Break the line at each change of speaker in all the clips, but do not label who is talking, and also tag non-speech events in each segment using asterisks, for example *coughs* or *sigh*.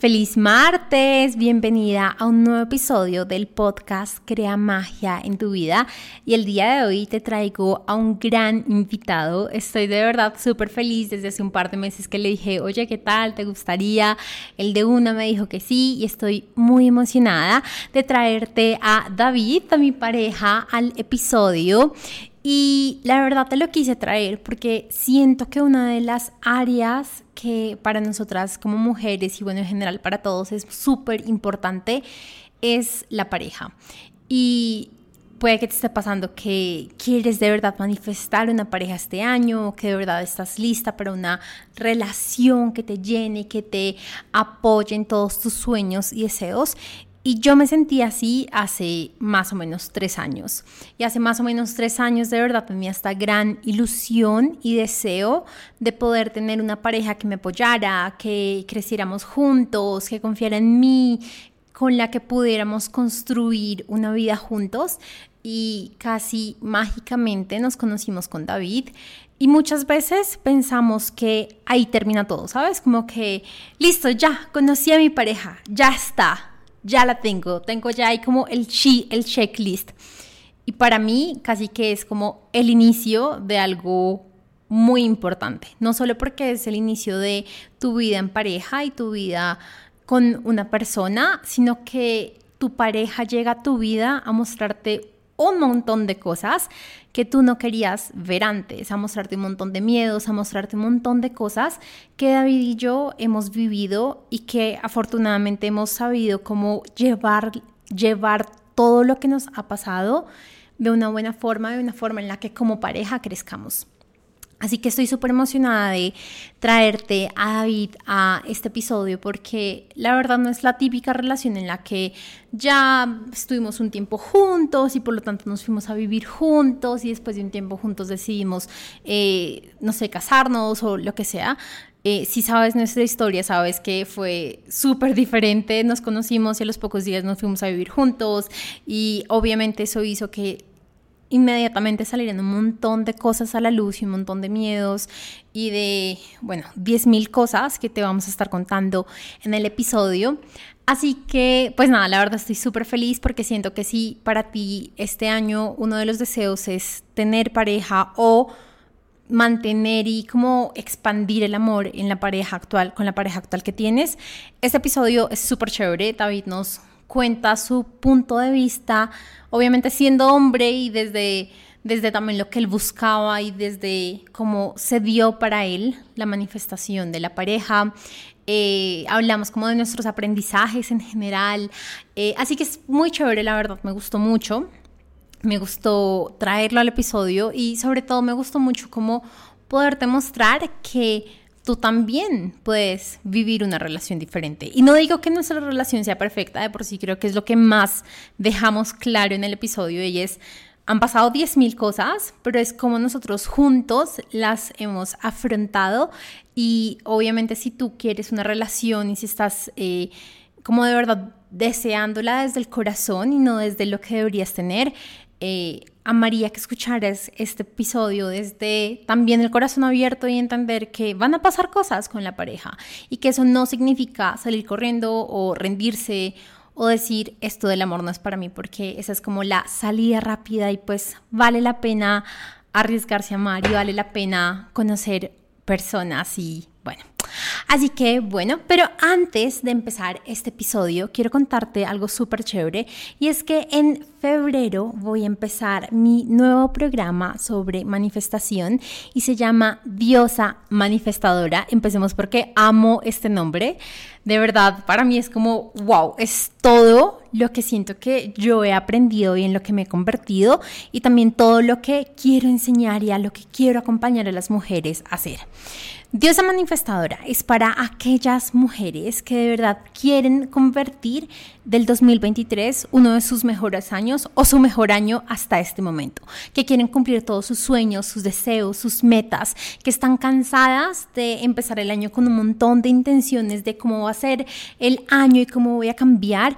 Feliz martes, bienvenida a un nuevo episodio del podcast Crea Magia en tu vida y el día de hoy te traigo a un gran invitado. Estoy de verdad súper feliz desde hace un par de meses que le dije, oye, ¿qué tal? ¿Te gustaría? El de una me dijo que sí y estoy muy emocionada de traerte a David, a mi pareja, al episodio. Y la verdad te lo quise traer porque siento que una de las áreas que para nosotras como mujeres y bueno en general para todos es súper importante es la pareja. Y puede que te esté pasando que quieres de verdad manifestar una pareja este año, que de verdad estás lista para una relación que te llene, que te apoye en todos tus sueños y deseos. Y yo me sentí así hace más o menos tres años. Y hace más o menos tres años de verdad tenía esta gran ilusión y deseo de poder tener una pareja que me apoyara, que creciéramos juntos, que confiara en mí, con la que pudiéramos construir una vida juntos. Y casi mágicamente nos conocimos con David. Y muchas veces pensamos que ahí termina todo, ¿sabes? Como que, listo, ya, conocí a mi pareja, ya está ya la tengo, tengo ya ahí como el, el checklist. Y para mí casi que es como el inicio de algo muy importante, no solo porque es el inicio de tu vida en pareja y tu vida con una persona, sino que tu pareja llega a tu vida a mostrarte un montón de cosas que tú no querías ver antes, a mostrarte un montón de miedos, a mostrarte un montón de cosas que David y yo hemos vivido y que afortunadamente hemos sabido cómo llevar, llevar todo lo que nos ha pasado de una buena forma, de una forma en la que como pareja crezcamos. Así que estoy súper emocionada de traerte a David a este episodio porque la verdad no es la típica relación en la que ya estuvimos un tiempo juntos y por lo tanto nos fuimos a vivir juntos y después de un tiempo juntos decidimos, eh, no sé, casarnos o lo que sea. Eh, si sabes nuestra historia, sabes que fue súper diferente. Nos conocimos y a los pocos días nos fuimos a vivir juntos y obviamente eso hizo que inmediatamente salieron un montón de cosas a la luz y un montón de miedos y de, bueno, 10.000 cosas que te vamos a estar contando en el episodio. Así que, pues nada, la verdad estoy súper feliz porque siento que si para ti este año uno de los deseos es tener pareja o mantener y como expandir el amor en la pareja actual, con la pareja actual que tienes, este episodio es súper chévere. David nos cuenta su punto de vista, obviamente siendo hombre y desde, desde también lo que él buscaba y desde cómo se dio para él la manifestación de la pareja. Eh, hablamos como de nuestros aprendizajes en general. Eh, así que es muy chévere, la verdad, me gustó mucho. Me gustó traerlo al episodio y sobre todo me gustó mucho como poderte mostrar que tú también puedes vivir una relación diferente. Y no digo que nuestra relación sea perfecta, de por sí creo que es lo que más dejamos claro en el episodio y es, han pasado 10.000 cosas, pero es como nosotros juntos las hemos afrontado y obviamente si tú quieres una relación y si estás eh, como de verdad deseándola desde el corazón y no desde lo que deberías tener, eh, amaría que escucharas este episodio desde también el corazón abierto y entender que van a pasar cosas con la pareja y que eso no significa salir corriendo o rendirse o decir esto del amor no es para mí porque esa es como la salida rápida y pues vale la pena arriesgarse a amar y vale la pena conocer personas y bueno, Así que bueno, pero antes de empezar este episodio, quiero contarte algo súper chévere y es que en febrero voy a empezar mi nuevo programa sobre manifestación y se llama Diosa Manifestadora. Empecemos porque amo este nombre. De verdad, para mí es como, wow, es todo lo que siento que yo he aprendido y en lo que me he convertido y también todo lo que quiero enseñar y a lo que quiero acompañar a las mujeres a hacer. Diosa manifestadora es para aquellas mujeres que de verdad quieren convertir del 2023 uno de sus mejores años o su mejor año hasta este momento, que quieren cumplir todos sus sueños, sus deseos, sus metas, que están cansadas de empezar el año con un montón de intenciones de cómo va a ser el año y cómo voy a cambiar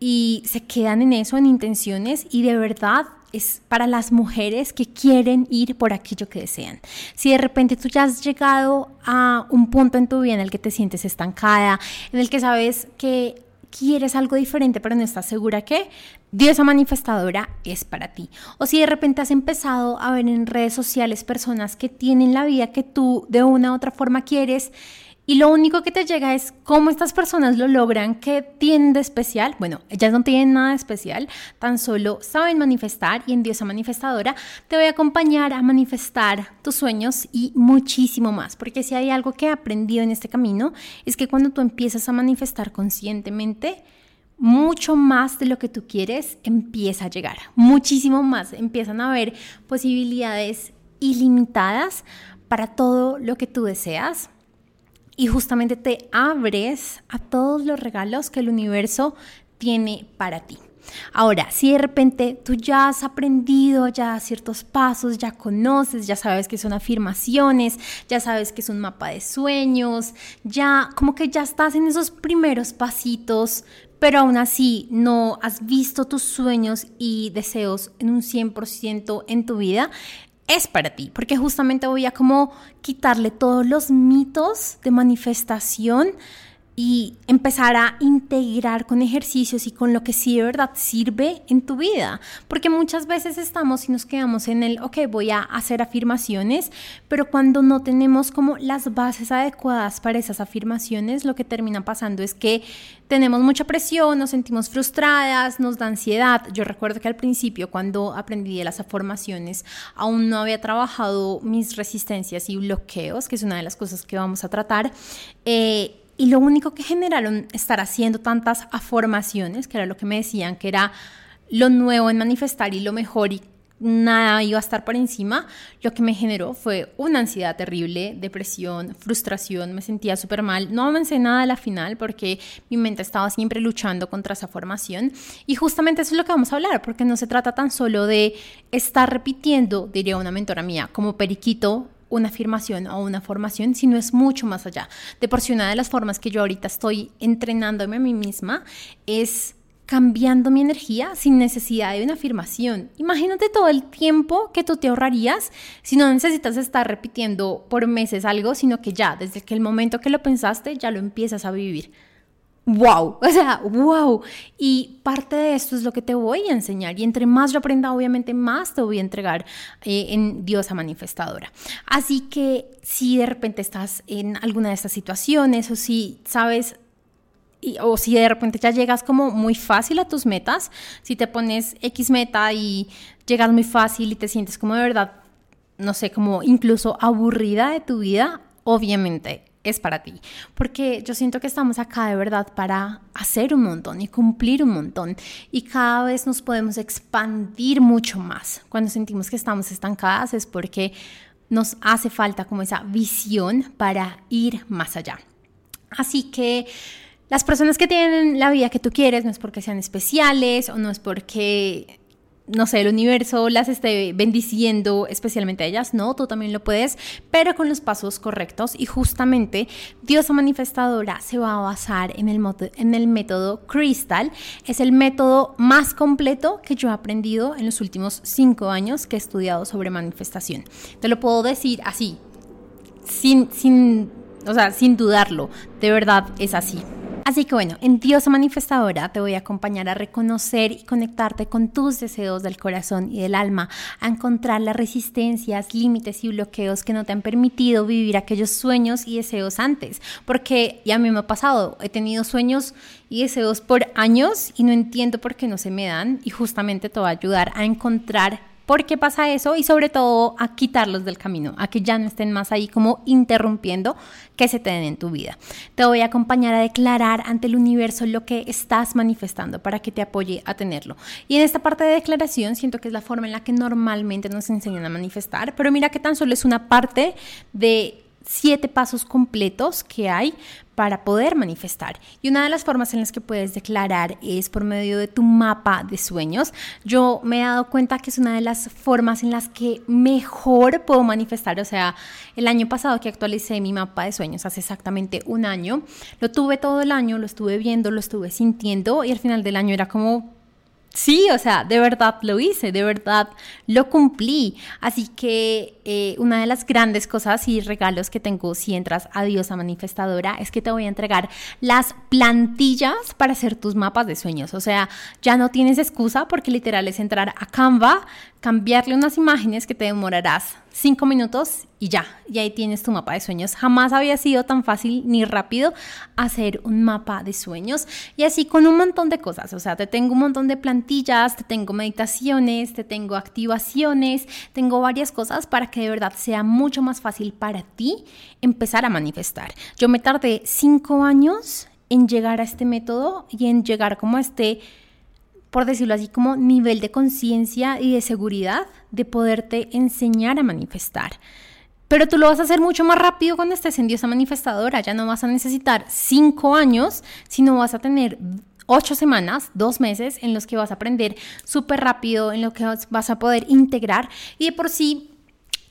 y se quedan en eso, en intenciones y de verdad es para las mujeres que quieren ir por aquello que desean. Si de repente tú ya has llegado a un punto en tu vida en el que te sientes estancada, en el que sabes que quieres algo diferente pero no estás segura que Diosa manifestadora es para ti. O si de repente has empezado a ver en redes sociales personas que tienen la vida que tú de una u otra forma quieres y lo único que te llega es cómo estas personas lo logran, qué tienen especial. Bueno, ellas no tienen nada especial, tan solo saben manifestar y en Diosa Manifestadora te voy a acompañar a manifestar tus sueños y muchísimo más. Porque si hay algo que he aprendido en este camino es que cuando tú empiezas a manifestar conscientemente, mucho más de lo que tú quieres empieza a llegar, muchísimo más. Empiezan a haber posibilidades ilimitadas para todo lo que tú deseas y justamente te abres a todos los regalos que el universo tiene para ti. Ahora, si de repente tú ya has aprendido ya ciertos pasos, ya conoces, ya sabes que son afirmaciones, ya sabes que es un mapa de sueños, ya como que ya estás en esos primeros pasitos, pero aún así no has visto tus sueños y deseos en un 100% en tu vida, es para ti, porque justamente voy a como quitarle todos los mitos de manifestación y empezar a integrar con ejercicios y con lo que sí de verdad sirve en tu vida. Porque muchas veces estamos y nos quedamos en el, ok, voy a hacer afirmaciones, pero cuando no tenemos como las bases adecuadas para esas afirmaciones, lo que termina pasando es que tenemos mucha presión, nos sentimos frustradas, nos da ansiedad. Yo recuerdo que al principio, cuando aprendí de las afirmaciones, aún no había trabajado mis resistencias y bloqueos, que es una de las cosas que vamos a tratar. Eh, y lo único que generaron estar haciendo tantas afirmaciones, que era lo que me decían que era lo nuevo en manifestar y lo mejor y nada iba a estar por encima, lo que me generó fue una ansiedad terrible, depresión, frustración, me sentía súper mal, no avancé nada a la final porque mi mente estaba siempre luchando contra esa formación y justamente eso es lo que vamos a hablar, porque no se trata tan solo de estar repitiendo, diría una mentora mía, como periquito una afirmación o una formación, sino es mucho más allá. De por sí, una de las formas que yo ahorita estoy entrenándome a mí misma es cambiando mi energía sin necesidad de una afirmación. Imagínate todo el tiempo que tú te ahorrarías si no necesitas estar repitiendo por meses algo, sino que ya, desde que el momento que lo pensaste, ya lo empiezas a vivir wow, *laughs* o sea, wow. Y parte de esto es lo que te voy a enseñar. Y entre más yo aprenda, obviamente más te voy a entregar eh, en Diosa Manifestadora. Así que si de repente estás en alguna de estas situaciones o si sabes o si de repente ya llegas como muy fácil a tus metas, si te pones X meta y llegas muy fácil y te sientes como de verdad, no sé, como incluso aburrida de tu vida, obviamente es para ti. Porque yo siento que estamos acá de verdad para hacer un montón y cumplir un montón. Y cada vez nos podemos expandir mucho más. Cuando sentimos que estamos estancadas es porque nos hace falta como esa visión para ir más allá. Así que las personas que tienen la vida que tú quieres no es porque sean especiales o no es porque no sé, el universo las esté bendiciendo especialmente a ellas, no, tú también lo puedes, pero con los pasos correctos y justamente Diosa Manifestadora se va a basar en el, en el método Crystal, es el método más completo que yo he aprendido en los últimos cinco años que he estudiado sobre manifestación. Te lo puedo decir así, sin, sin, o sea, sin dudarlo, de verdad es así. Así que bueno, en Diosa Manifestadora te voy a acompañar a reconocer y conectarte con tus deseos del corazón y del alma, a encontrar las resistencias, límites y bloqueos que no te han permitido vivir aquellos sueños y deseos antes. Porque ya a mí me ha pasado, he tenido sueños y deseos por años y no entiendo por qué no se me dan y justamente te va a ayudar a encontrar por qué pasa eso y sobre todo a quitarlos del camino, a que ya no estén más ahí como interrumpiendo que se te en tu vida. Te voy a acompañar a declarar ante el universo lo que estás manifestando para que te apoye a tenerlo. Y en esta parte de declaración siento que es la forma en la que normalmente nos enseñan a manifestar, pero mira que tan solo es una parte de siete pasos completos que hay para poder manifestar. Y una de las formas en las que puedes declarar es por medio de tu mapa de sueños. Yo me he dado cuenta que es una de las formas en las que mejor puedo manifestar. O sea, el año pasado que actualicé mi mapa de sueños, hace exactamente un año, lo tuve todo el año, lo estuve viendo, lo estuve sintiendo y al final del año era como Sí, o sea, de verdad lo hice, de verdad lo cumplí. Así que eh, una de las grandes cosas y regalos que tengo si entras a Diosa Manifestadora es que te voy a entregar las plantillas para hacer tus mapas de sueños. O sea, ya no tienes excusa porque literal es entrar a Canva, cambiarle unas imágenes que te demorarás cinco minutos y ya, y ahí tienes tu mapa de sueños. Jamás había sido tan fácil ni rápido hacer un mapa de sueños y así con un montón de cosas. O sea, te tengo un montón de plantillas, te tengo meditaciones, te tengo activaciones, tengo varias cosas para que de verdad sea mucho más fácil para ti empezar a manifestar. Yo me tardé cinco años en llegar a este método y en llegar como a este por decirlo así, como nivel de conciencia y de seguridad de poderte enseñar a manifestar. Pero tú lo vas a hacer mucho más rápido cuando estés en Diosa Manifestadora. Ya no vas a necesitar cinco años, sino vas a tener ocho semanas, dos meses en los que vas a aprender súper rápido, en lo que vas a poder integrar. Y de por sí,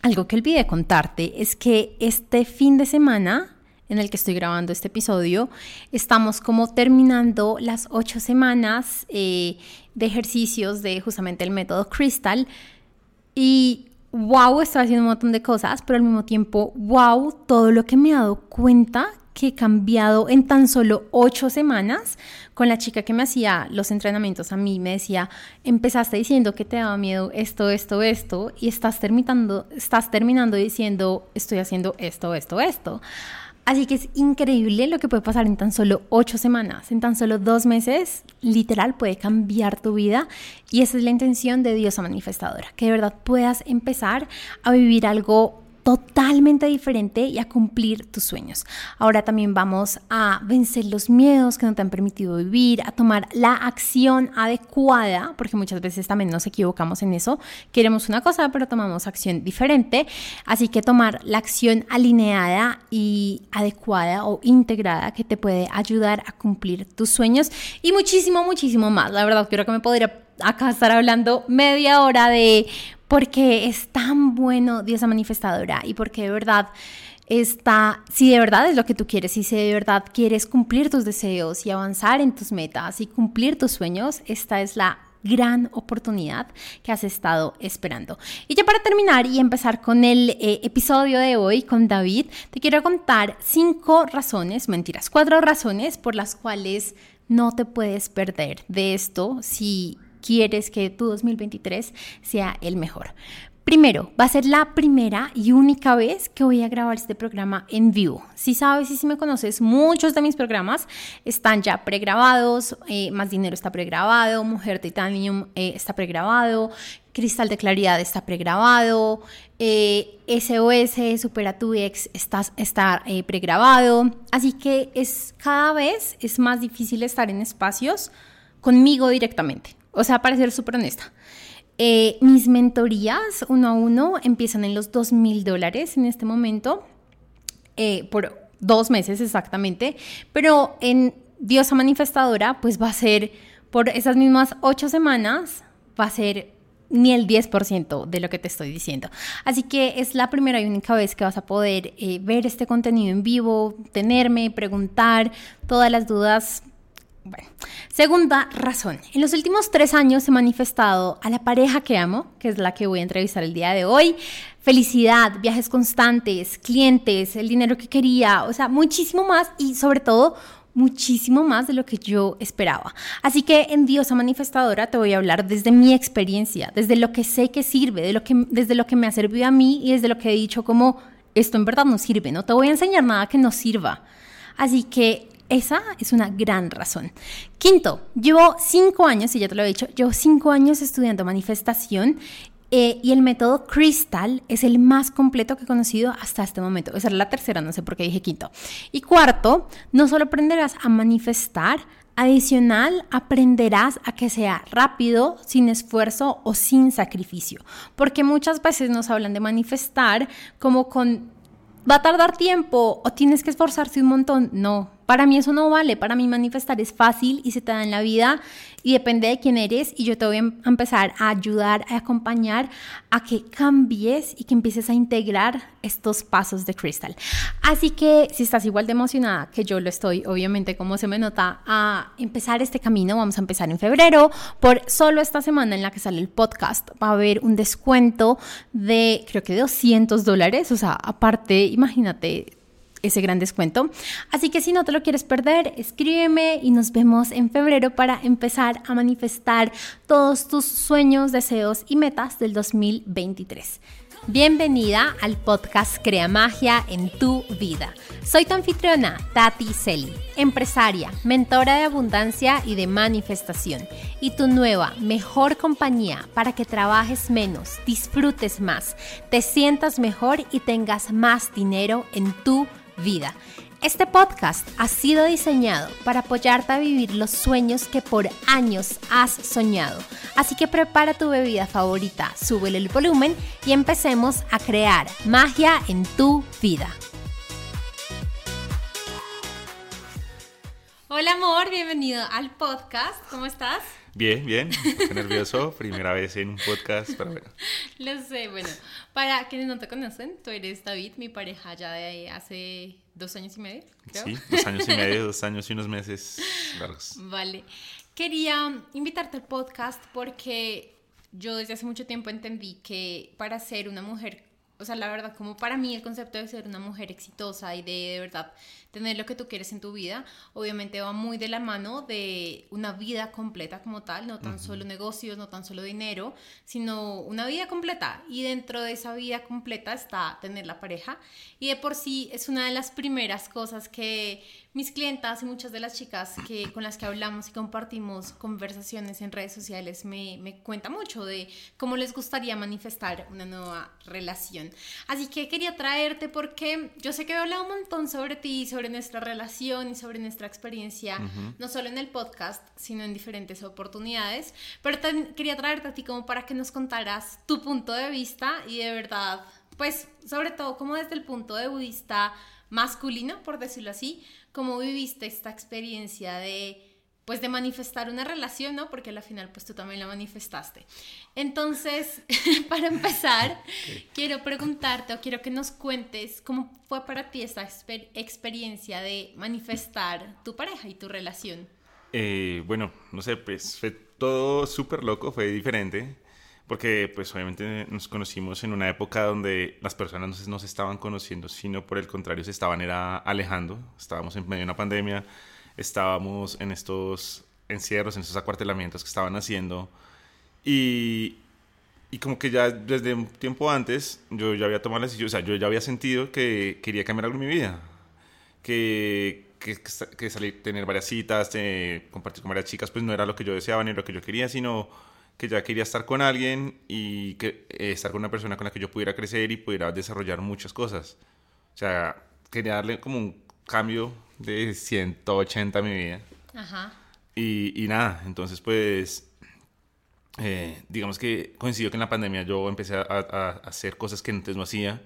algo que olvidé contarte es que este fin de semana en el que estoy grabando este episodio, estamos como terminando las ocho semanas eh, de ejercicios de justamente el método Crystal. Y wow, estoy haciendo un montón de cosas, pero al mismo tiempo, wow, todo lo que me he dado cuenta que he cambiado en tan solo ocho semanas. Con la chica que me hacía los entrenamientos a mí me decía, empezaste diciendo que te daba miedo esto, esto, esto, y estás terminando, estás terminando diciendo, estoy haciendo esto, esto, esto. Así que es increíble lo que puede pasar en tan solo ocho semanas, en tan solo dos meses, literal puede cambiar tu vida. Y esa es la intención de Diosa Manifestadora, que de verdad puedas empezar a vivir algo totalmente diferente y a cumplir tus sueños. Ahora también vamos a vencer los miedos que no te han permitido vivir, a tomar la acción adecuada, porque muchas veces también nos equivocamos en eso. Queremos una cosa, pero tomamos acción diferente. Así que tomar la acción alineada y adecuada o integrada que te puede ayudar a cumplir tus sueños y muchísimo, muchísimo más. La verdad, creo que me podría acá estar hablando media hora de porque es tan bueno Diosa manifestadora y porque de verdad está, si de verdad es lo que tú quieres, y si de verdad quieres cumplir tus deseos y avanzar en tus metas y cumplir tus sueños, esta es la gran oportunidad que has estado esperando. Y ya para terminar y empezar con el eh, episodio de hoy con David, te quiero contar cinco razones, mentiras, cuatro razones por las cuales no te puedes perder de esto si quieres que tu 2023 sea el mejor. Primero, va a ser la primera y única vez que voy a grabar este programa en vivo. Si sabes y si me conoces, muchos de mis programas están ya pregrabados, eh, Más Dinero está pregrabado, Mujer Titanium eh, está pregrabado, Cristal de Claridad está pregrabado, eh, SOS Supera tu Ex está, está eh, pregrabado. Así que es cada vez es más difícil estar en espacios conmigo directamente. O sea, para ser súper honesta. Eh, mis mentorías uno a uno empiezan en los dos mil dólares en este momento, eh, por dos meses exactamente, pero en Diosa Manifestadora, pues va a ser por esas mismas ocho semanas, va a ser ni el 10% de lo que te estoy diciendo. Así que es la primera y única vez que vas a poder eh, ver este contenido en vivo, tenerme, preguntar todas las dudas bueno, segunda razón. En los últimos tres años he manifestado a la pareja que amo, que es la que voy a entrevistar el día de hoy, felicidad, viajes constantes, clientes, el dinero que quería, o sea, muchísimo más y sobre todo muchísimo más de lo que yo esperaba. Así que en Diosa Manifestadora te voy a hablar desde mi experiencia, desde lo que sé que sirve, de lo que, desde lo que me ha servido a mí y desde lo que he dicho como esto en verdad no sirve, no te voy a enseñar nada que no sirva. Así que esa es una gran razón. Quinto, llevo cinco años, y ya te lo he dicho, llevo cinco años estudiando manifestación eh, y el método Crystal es el más completo que he conocido hasta este momento. Esa es la tercera, no sé por qué dije quinto. Y cuarto, no solo aprenderás a manifestar, adicional aprenderás a que sea rápido, sin esfuerzo o sin sacrificio. Porque muchas veces nos hablan de manifestar como con va a tardar tiempo o tienes que esforzarte un montón. No, Para mí eso no vale, para mí manifestar es fácil y se te da en la vida y depende de quién eres y yo te voy a empezar a ayudar, a acompañar a que cambies y que empieces a integrar estos pasos de Crystal. Así que si estás igual de emocionada que yo lo estoy, obviamente como se me nota, a empezar este camino, vamos a empezar en febrero, por solo esta semana en la que sale el podcast va a haber un descuento de creo que 200 dólares, o sea, aparte, imagínate ese gran descuento. Así que si no te lo quieres perder, escríbeme y nos vemos en febrero para empezar a manifestar todos tus sueños, deseos y metas del 2023. Bienvenida al podcast Crea Magia en tu vida. Soy tu anfitriona, Tati Celi, empresaria, mentora de abundancia y de manifestación, y tu nueva, mejor compañía para que trabajes menos, disfrutes más, te sientas mejor y tengas más dinero en tu vida vida. Este podcast ha sido diseñado para apoyarte a vivir los sueños que por años has soñado. Así que prepara tu bebida favorita, súbele el volumen y empecemos a crear magia en tu vida. Hola amor, bienvenido al podcast. ¿Cómo estás?
Bien, bien. Estoy nervioso. *laughs* Primera vez en un podcast, pero bueno.
Lo sé. Bueno, para quienes no te conocen, tú eres David, mi pareja ya de hace dos años y medio,
creo. Sí, dos años y medio, *laughs* dos años y unos meses largos.
Vale. Quería invitarte al podcast porque yo desde hace mucho tiempo entendí que para ser una mujer o sea, la verdad, como para mí el concepto de ser una mujer exitosa y de de verdad tener lo que tú quieres en tu vida, obviamente va muy de la mano de una vida completa como tal, no tan solo negocios, no tan solo dinero, sino una vida completa. Y dentro de esa vida completa está tener la pareja. Y de por sí es una de las primeras cosas que mis clientas y muchas de las chicas que, con las que hablamos y compartimos conversaciones en redes sociales me, me cuenta mucho de cómo les gustaría manifestar una nueva relación. Así que quería traerte porque yo sé que he hablado un montón sobre ti, sobre sobre nuestra relación y sobre nuestra experiencia, no solo en el podcast, sino en diferentes oportunidades. Pero quería traerte a ti como para que nos contaras tu punto de vista y de verdad, pues sobre todo como desde el punto de vista masculino, por decirlo así, cómo viviste esta experiencia de pues de manifestar una relación, ¿no? Porque al final pues tú también la manifestaste. Entonces, *laughs* para empezar, *laughs* quiero preguntarte o quiero que nos cuentes cómo fue para ti esa experiencia de manifestar tu pareja y tu relación.
Eh, bueno, no sé, pues fue todo súper loco, fue diferente, porque pues obviamente nos conocimos en una época donde las personas no se, estaban conociendo, sino por el contrario se estaban era alejando, estábamos en medio de una pandemia estábamos en estos encierros, en estos acuartelamientos que estaban haciendo. Y, y como que ya desde un tiempo antes yo ya había tomado la decisión, o sea, yo ya había sentido que quería cambiar algo en mi vida. Que, que, que salir, tener varias citas, compartir con varias chicas, pues no era lo que yo deseaba ni lo que yo quería, sino que ya quería estar con alguien y que, eh, estar con una persona con la que yo pudiera crecer y pudiera desarrollar muchas cosas. O sea, quería darle como un cambio de 180 mi vida. Ajá. Y, y nada, entonces pues, eh, digamos que coincidió que en la pandemia yo empecé a, a, hacer cosas que antes no hacía.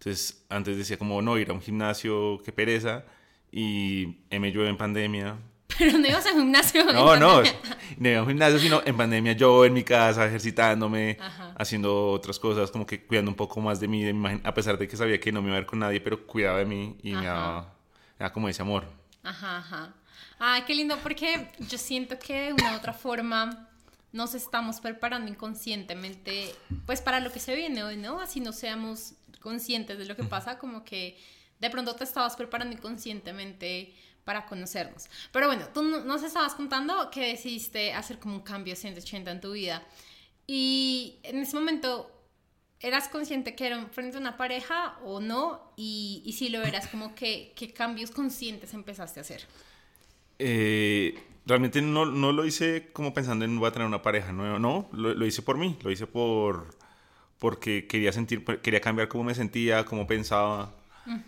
Entonces antes decía como, no, ir a un gimnasio, qué pereza. Y me en pandemia.
Pero no ibas a un gimnasio.
No, no, no iba a un gimnasio, sino en pandemia yo en mi casa, ejercitándome, haciendo otras cosas, como que cuidando un poco más de mí, de mi imagen, a pesar de que sabía que no me iba a ver con nadie, pero cuidaba de mí y me daba era como ese amor.
Ajá, ajá. Ay, qué lindo, porque yo siento que de una u otra forma nos estamos preparando inconscientemente, pues para lo que se viene hoy, ¿no? Así no seamos conscientes de lo que pasa, como que de pronto te estabas preparando inconscientemente para conocernos. Pero bueno, tú nos estabas contando que decidiste hacer como un cambio 180 en tu vida. Y en ese momento, ¿Eras consciente que era frente a una pareja o no? Y, y si lo eras, como que, ¿qué cambios conscientes empezaste a hacer?
Eh, realmente no, no, lo hice como pensando en voy a tener una pareja, no, no lo, lo, hice por mí, lo hice por porque quería sentir, quería cambiar cómo me sentía, cómo pensaba.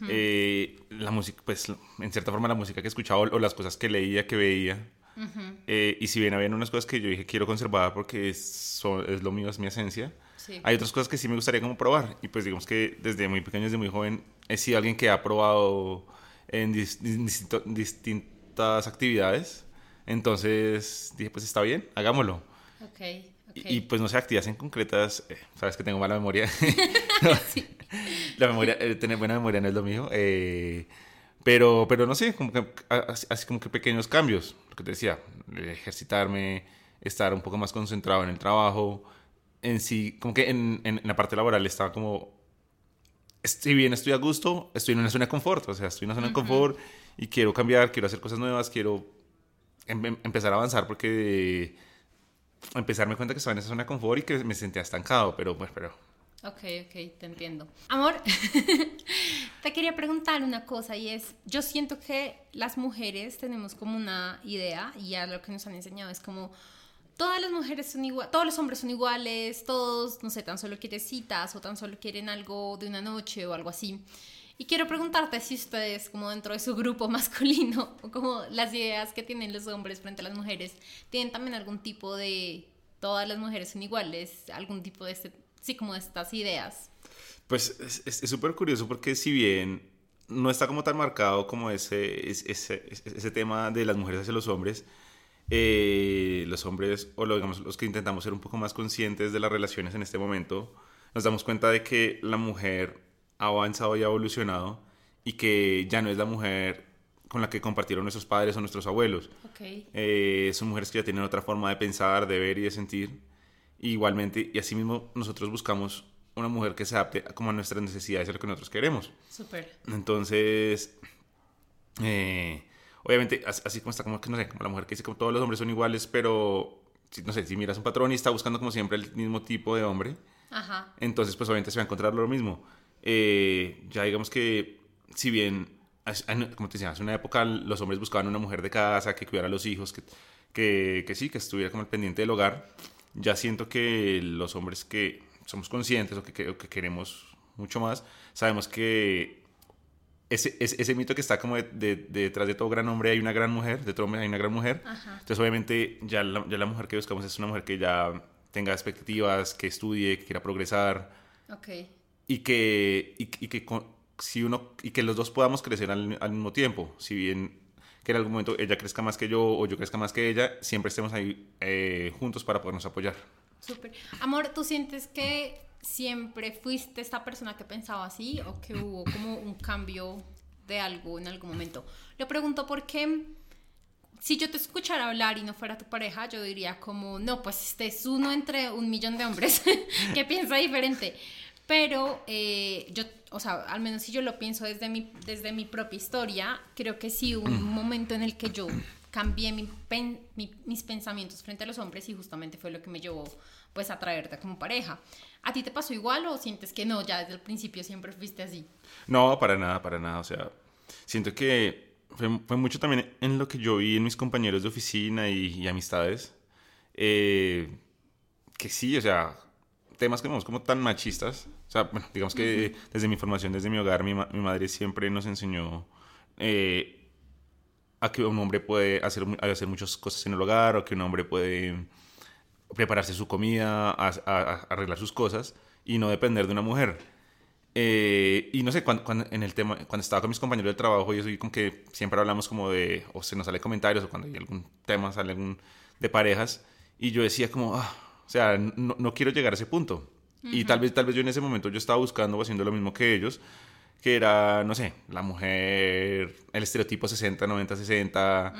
Eh, la música, pues en cierta forma la música que escuchaba o, las cosas que leía, que veía. Eh, y si bien había unas cosas que yo dije quiero conservar porque es, es lo mío, es mi esencia hay otras cosas que sí me gustaría como probar. Y pues digamos que desde muy pequeño, desde muy joven, he sido alguien que ha probado en dis- distintas actividades. Entonces dije, pues está bien, hagámoslo.
Ok, ok.
Y, y, pues no sé, actividades en concretas, eh, sabes que tengo mala memoria. *laughs* *laughs* La memoria, eh, tener buena memoria no es lo mío. eh, pero, pero no sé, como que, a- así, así como que pequeños cambios. Lo que te decía, ejercitarme, estar un poco más concentrado en el trabajo. En sí, como que en, en- en la parte laboral estaba como, estoy bien, estoy a gusto, estoy en una zona de confort. O sea, estoy en una zona de confort y quiero cambiar, quiero hacer cosas nuevas, quiero em- em- empezar a avanzar porque empezar me cuenta que estaba en esa zona de confort y que me sentía estancado, pero pues, pero
Ok, ok, te entiendo. Amor, *laughs* te quería preguntar una cosa y es, yo siento que las mujeres tenemos como una idea y ya lo que nos han enseñado es como todas las mujeres son iguales, todos los hombres son iguales, todos, no sé, tan solo quieren citas o tan solo quieren algo de una noche o algo así. Y quiero preguntarte si ustedes, como dentro de su grupo *laughs* masculino, o como las ideas que tienen los hombres frente a las mujeres, tienen también algún tipo de todas las mujeres son iguales, algún tipo de este, sí, como de estas ideas.
Pues es- súper curioso porque si bien no está como tan marcado como ese, ese, ese, ese tema de las mujeres hacia los hombres, eh, los hombres, o lo, digamos, los que intentamos ser un poco más conscientes de las relaciones en este momento, nos damos cuenta de que la mujer ha avanzado y ha evolucionado y que ya no es la mujer con la que compartieron nuestros padres o nuestros abuelos.
Ok.
Eh, son mujeres que ya tienen otra forma de pensar, de ver y de sentir. Igualmente, y asimismo, nosotros buscamos una mujer que se adapte a- como a nuestras necesidades y a lo que nosotros queremos.
Súper.
Entonces, eh, obviamente, as- así como está, como que no sé, como la mujer que dice que todos los hombres son iguales, pero, si- no sé, si miras un patrón y está buscando como siempre el mismo tipo de hombre,
Ajá.
entonces pues obviamente se va a encontrar lo mismo. Eh, ya digamos que si bien, como te decía, hace una época los hombres buscaban una mujer de casa que cuidara a los hijos, que, que, que sí, que estuviera como al pendiente del hogar, ya siento que los hombres que somos conscientes o que, que- o que queremos mucho más, sabemos que ese, ese, ese mito que está como de- de- de detrás de todo gran hombre hay una gran mujer, de todo hombre hay una gran mujer.
Ajá.
Entonces, obviamente, ya la, ya la mujer que buscamos es una mujer que ya tenga expectativas, que estudie, que quiera progresar
Ok.
Y que, y, y que, con- si uno, y que los dos podamos crecer al, al mismo tiempo. Si bien que en algún momento ella crezca más que yo o yo crezca más que ella, siempre estemos ahí eh, juntos para podernos apoyar.
Súper. Amor, ¿tú sientes que siempre fuiste esta persona que pensaba así o que hubo como un cambio de algo en algún momento? Lo pregunto porque si yo te escuchara hablar y no fuera tu pareja, yo diría como, no, pues este es uno entre un millón de hombres *laughs* que piensa diferente. Pero eh, yo, o sea, al menos si yo lo pienso desde mi, desde mi propia historia, creo que sí hubo un momento en el que yo cambié mi pen- mi- mis pensamientos frente a los hombres y justamente fue lo que me llevó pues a traerte como pareja. ¿A ti te pasó igual o sientes que no, ya desde el principio siempre fuiste así?
No, para nada, para nada. O sea, siento que fue, fue mucho también en lo que yo vi en mis compañeros de oficina y, y amistades. eh, que sí, o sea, temas que vemos como tan machistas. O sea, bueno, digamos que desde mi formación, desde mi hogar, mi, ma- mi madre siempre nos enseñó eh, a que un hombre puede hacer, hacer muchas cosas en el hogar o que un hombre puede prepararse su comida, a- a- a arreglar sus cosas y no depender de una mujer. Eh, y no sé, cuando, cuando- en el tema, cuando estaba con mis compañeros de trabajo y eso, y como que siempre hablamos como de, o se nos sale comentarios, o cuando hay algún tema, sale algún de parejas, y yo decía como, ah, o sea, no, no quiero llegar a ese punto. Y tal vez, tal vez yo en ese momento yo estaba buscando o haciendo lo mismo que ellos, que era, no sé, la mujer, el estereotipo 60, 90, 60.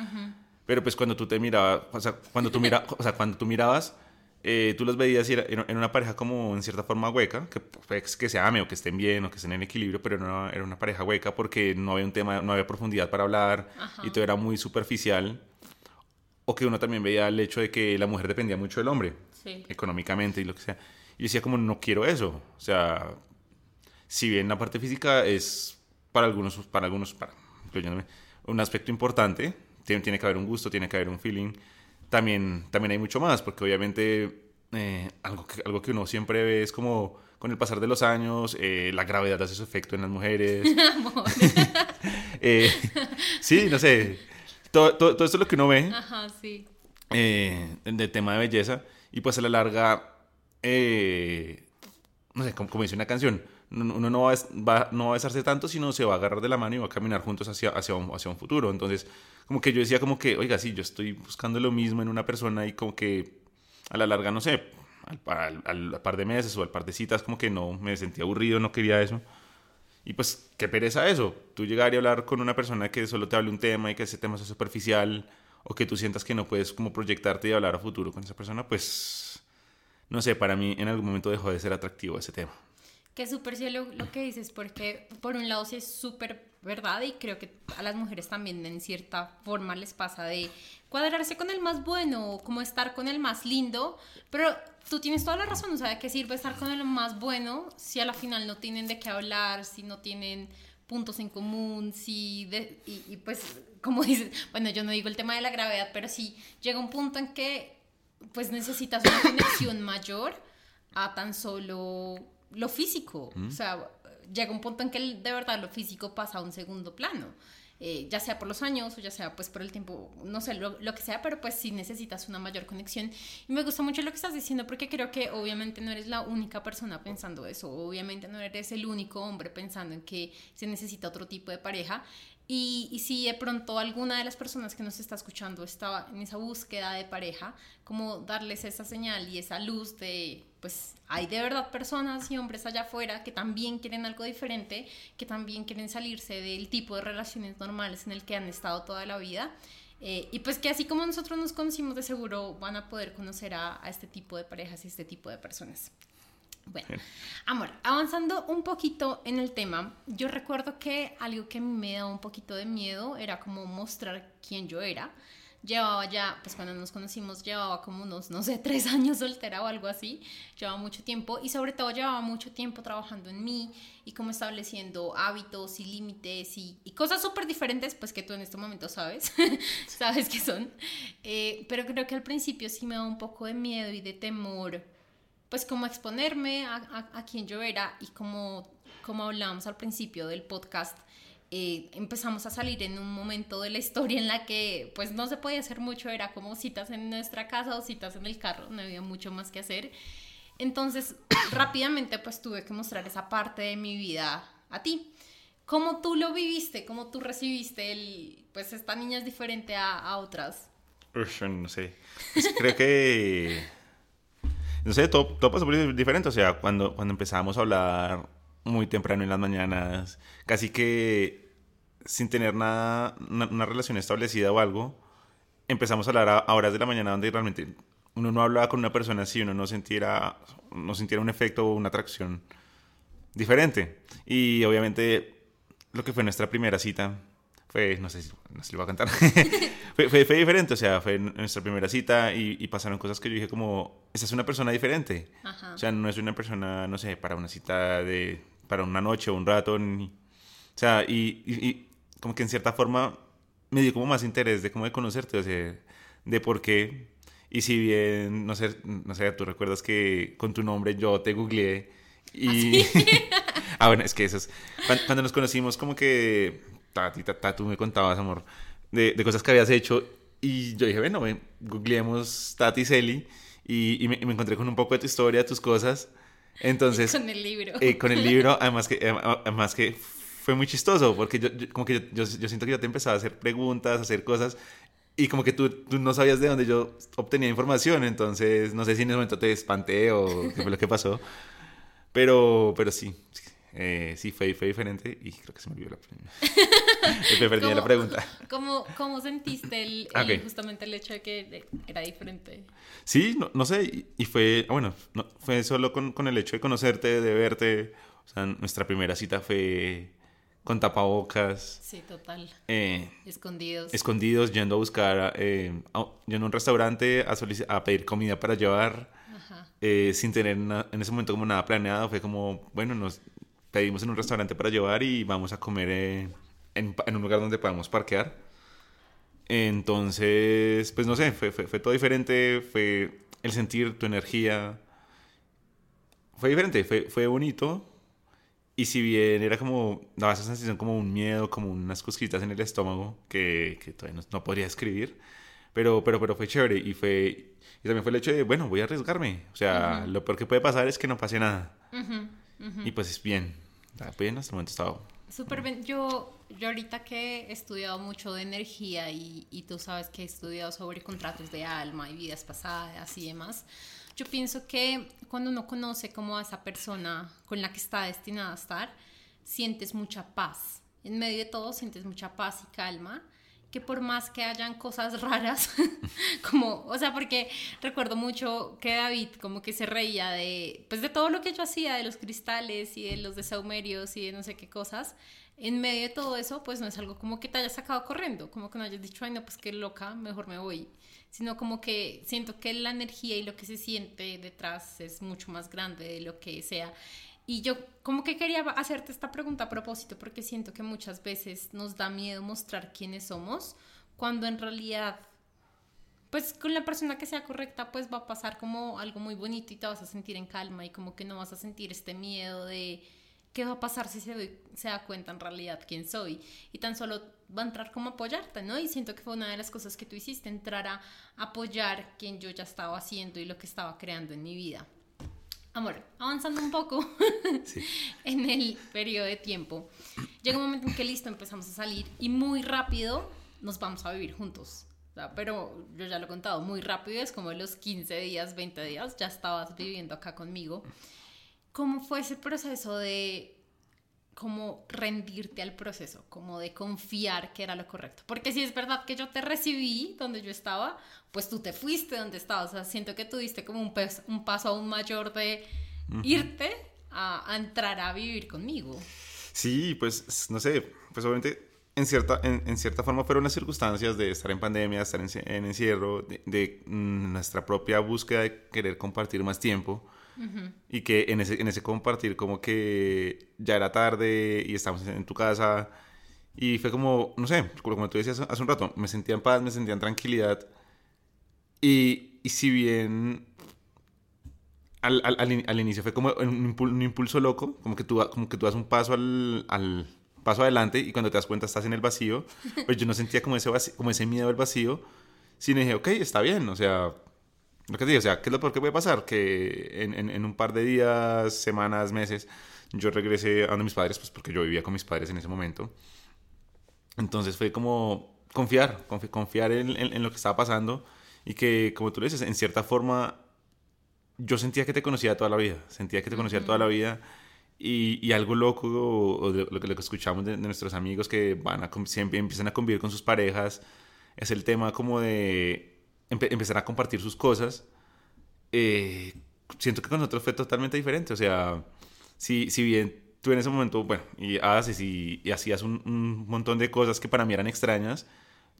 Pero pues cuando tú te mirabas, o sea, cuando tú, mira, o sea, cuando tú mirabas, eh, tú los veías y era, era una pareja como en cierta forma hueca, que, pues, que se ame o que estén bien o que estén en equilibrio, pero una, era una pareja hueca porque no había un tema, no había profundidad para hablar y todo era muy superficial. O que uno también veía el hecho de que la mujer dependía mucho del hombre,
Sí.
económicamente y lo que sea. Y decía como, no quiero eso. O sea, si bien la parte física es para algunos, para algunos, para, incluyéndome, un aspecto importante, tiene, tiene que haber un gusto, tiene que haber un feeling, también, también hay mucho más, porque obviamente eh, algo, que, algo que uno siempre ve es como con el pasar de los años, eh, la gravedad hace su efecto en las mujeres. *laughs* *laughs* Eh, sí, no sé, todo, todo, todo esto es lo que uno ve
Ajá, sí.
eh, del tema de belleza y pues a la larga, eh, no sé, como, como dice una canción, uno no va, a, no va a besarse tanto, sino se va a agarrar de la mano y va a caminar juntos hacia, hacia, un, hacia un futuro. Entonces, como que yo decía como que, oiga, sí, yo estoy buscando lo mismo en una persona y como que a la larga, no sé, al, al, par de meses o al par de citas, como que no, me sentía aburrido, no quería eso. Y pues, qué pereza eso. Tú llegar y hablar con una persona que solo te hable un tema y que ese tema sea superficial o que tú sientas que no puedes como proyectarte y hablar a futuro con esa persona, pues, no sé, para mí en algún momento dejó de ser atractivo ese tema.
Que súper cielo lo que dices, porque por un lado sí es súper verdad y creo que a las mujeres también en cierta forma les pasa de cuadrarse con el más bueno, como estar con el más lindo, pero tú tienes toda la razón, o sea, ¿de qué sirve estar con el más bueno si a la final no tienen de qué hablar, si no tienen puntos en común, si y pues como dices, bueno, yo no digo el tema de la gravedad, pero sí llega un punto en que pues necesitas una conexión *coughs* mayor a tan solo lo físico. O sea, llega un punto en que de verdad lo físico pasa a un segundo plano. Eh, ya sea por los años o ya sea pues por el tiempo, no sé, lo, lo, que sea, pero pues sí necesitas una mayor conexión. Y me gusta mucho lo que estás diciendo porque creo que obviamente no eres la única persona pensando eso, obviamente no eres el único hombre pensando en que se necesita otro tipo de pareja. Y, si de pronto alguna de las personas que nos está escuchando estaba en esa búsqueda de pareja, como darles esa señal y esa luz de, pues hay de verdad personas y hombres allá afuera que también quieren algo diferente, que también quieren salirse del tipo de relaciones normales en el que han estado toda la vida. Eh, y pues que así como nosotros nos conocimos, de seguro van a poder conocer a este tipo de parejas y este tipo de personas. Bueno, amor, avanzando un poquito en el tema, yo recuerdo que algo que me daba un poquito de miedo era como mostrar quién yo era. Llevaba ya, pues cuando nos conocimos, llevaba como unos, no sé, *laughs* tres años soltera o algo así. Llevaba mucho tiempo y sobre todo llevaba mucho tiempo trabajando en mí y como estableciendo hábitos y límites y, cosas súper diferentes, pues que tú en este momento sabes, *laughs* sabes que son. Eh, pero creo que al principio sí me daba un poco de miedo y de temor pues como exponerme a, a, quien yo era y como, como hablábamos al principio del podcast, eh, empezamos a salir en un momento de la historia en la que pues no se podía hacer mucho, era como citas en nuestra casa o citas en el carro, no había mucho más que hacer. Entonces *coughs* rápidamente pues tuve que mostrar esa parte de mi vida a ti. ¿Cómo tú lo viviste? ¿Cómo tú recibiste el, pues esta niña es diferente a, a otras?
No sé. Pues creo que no sé, todo, todo pasó muy diferente. O sea, cuando, cuando empezamos a hablar muy temprano en las mañanas, casi que sin tener nada, una, relación establecida o algo, empezamos a hablar a, horas de la mañana donde realmente uno no hablaba con una persona si uno no sintiera, no sintiera un efecto o una atracción diferente. Y obviamente lo que fue nuestra primera cita fue, no sé si, no sé si lo voy a cantar, *laughs* fue, fue, diferente, o sea, fue nuestra primera cita y, pasaron cosas que yo dije como, esta es una persona diferente. O sea, no es una persona, no sé, para una cita de, para una noche o un rato. Ni, o sea, y, y, como que en cierta forma me dio como más interés de cómo de conocerte, o sea, de por qué. Y si bien, no sé, no sé, tú recuerdas que con tu nombre yo te googleé y... ¿Ah, *laughs* ah bueno, es que eso es... cuando nos conocimos como que Tati, tú me contabas, amor, de, de, cosas que habías hecho. Y yo dije, bueno, ven, googleemos Tati Celi. Y, y, me, encontré con un poco de tu historia, tus cosas. Entonces. *laughs*
con el libro.
Eh, con el libro, además que, además que fue muy chistoso, porque yo, como que yo, yo, siento que yo te empezaba a hacer preguntas, a hacer cosas. Y como que tú, tú, no sabías de dónde yo obtenía información, entonces no sé si en ese momento te espanté o qué fue lo que pasó. Pero, pero sí, eh, sí, fue, fue diferente y creo que se me olvidó la, *laughs* me la pregunta.
¿Cómo, cómo sentiste el, justamente el hecho de que era diferente?
Sí, no, no sé, y, fue, ah, bueno, no, fue solo con, con, el hecho de conocerte, de verte. O sea, nuestra primera cita fue con tapabocas.
Sí, total.
Eh,
escondidos.
Escondidos, yendo a buscar, eh, yendo a un restaurante a, a pedir comida para llevar. Eh, sin tener en ese momento como nada planeado, fue como, bueno, nos, pedimos en un restaurante para llevar y vamos a comer en, en, un lugar donde podamos parquear. Entonces, pues no sé, fue, fue, todo diferente, fue el sentir tu energía. Fue diferente, fue, fue bonito. Y si bien era como, daba esa sensación como un miedo, como unas cosquitas en el estómago que, que todavía no, no, podría escribir, pero, pero, pero fue chévere y fue, y también fue el hecho de, bueno, voy a arriesgarme. O sea, lo peor que puede pasar es que no pase nada. Y pues es bien, bien, hasta el momento estaba
Súper bien. Yo, yo ahorita que he estudiado mucho de energía y, y, tú sabes que he estudiado sobre contratos de alma y vidas pasadas y demás, yo pienso que cuando uno conoce como a esa persona con la que está destinada a estar, sientes mucha paz. En medio de todo sientes mucha paz y calma que por más que hayan cosas raras, *laughs* como, o sea, porque recuerdo mucho que David como que se reía de, pues de todo lo que yo hacía, de los cristales y de los desaumerios y de no sé qué cosas, en medio de todo eso, pues no es algo como que te hayas sacado corriendo, como que no hayas dicho, ay, no, pues qué loca, mejor me voy, sino como que siento que la energía y lo que se siente detrás es mucho más grande de lo que sea. Y yo como que quería hacerte esta pregunta a propósito porque siento que muchas veces nos da miedo mostrar quiénes somos cuando en realidad pues con la persona que sea correcta pues va a pasar como algo muy bonito y te vas a sentir en calma y como que no vas a sentir este miedo de qué va a pasar si se, se da cuenta en realidad quién soy y tan solo va a entrar como apoyarte, ¿no? Y siento que fue una de las cosas que tú hiciste, entrar a apoyar quien yo ya estaba haciendo y lo que estaba creando en mi vida. Amor, avanzando un poco *laughs* en el periodo de tiempo, llega un momento en que listo, empezamos a salir y muy rápido nos vamos a vivir juntos. pero yo ya lo he contado, muy rápido, es como los 15 días, 20 días, ya estabas viviendo acá conmigo. ¿Cómo fue ese proceso de como rendirte al proceso, como de confiar que era lo correcto. Porque si es verdad que yo te recibí donde yo estaba, pues tú te fuiste donde estabas. O sea, siento que tuviste como un, un paso aún mayor de irte a, entrar a vivir conmigo.
Sí, pues no sé, pues obviamente en cierta, en, cierta forma fueron las circunstancias de estar en pandemia, estar en, encierro, de, de, mm, nuestra propia búsqueda de querer compartir más tiempo y que en ese, en ese compartir como que ya era tarde y estábamos en tu casa. Y fue como, no sé, como tú decías hace un rato, me sentía en paz, me sentía en tranquilidad. Y, y si bien al, al, al, inicio fue como un, un, impulso loco, como que tú, como que tú das un paso al, al, paso adelante y cuando te das cuenta estás en el vacío, pues yo no sentía como ese, como ese miedo al vacío, sino dije, ok, está bien, o sea, lo que te digo, o sea, ¿qué es lo peor que puede pasar? Que en, en, un par de días, semanas, meses, yo regresé a donde mis padres, pues porque yo vivía con mis padres en ese momento. Entonces fue como confiar, confiar en, en, lo que estaba pasando y que, como tú le dices, en cierta forma yo sentía que te conocía toda la vida, sentía que te conocía toda la vida y, y algo loco, o, lo, que, lo, que, escuchamos de, nuestros amigos que van a, siempre empiezan a convivir con sus parejas, es el tema como de empezar a compartir sus cosas, eh, siento que con nosotros fue totalmente diferente. O sea, si, si bien tú en ese momento, bueno, y haces y, hacías un, un, montón de cosas que para mí eran extrañas,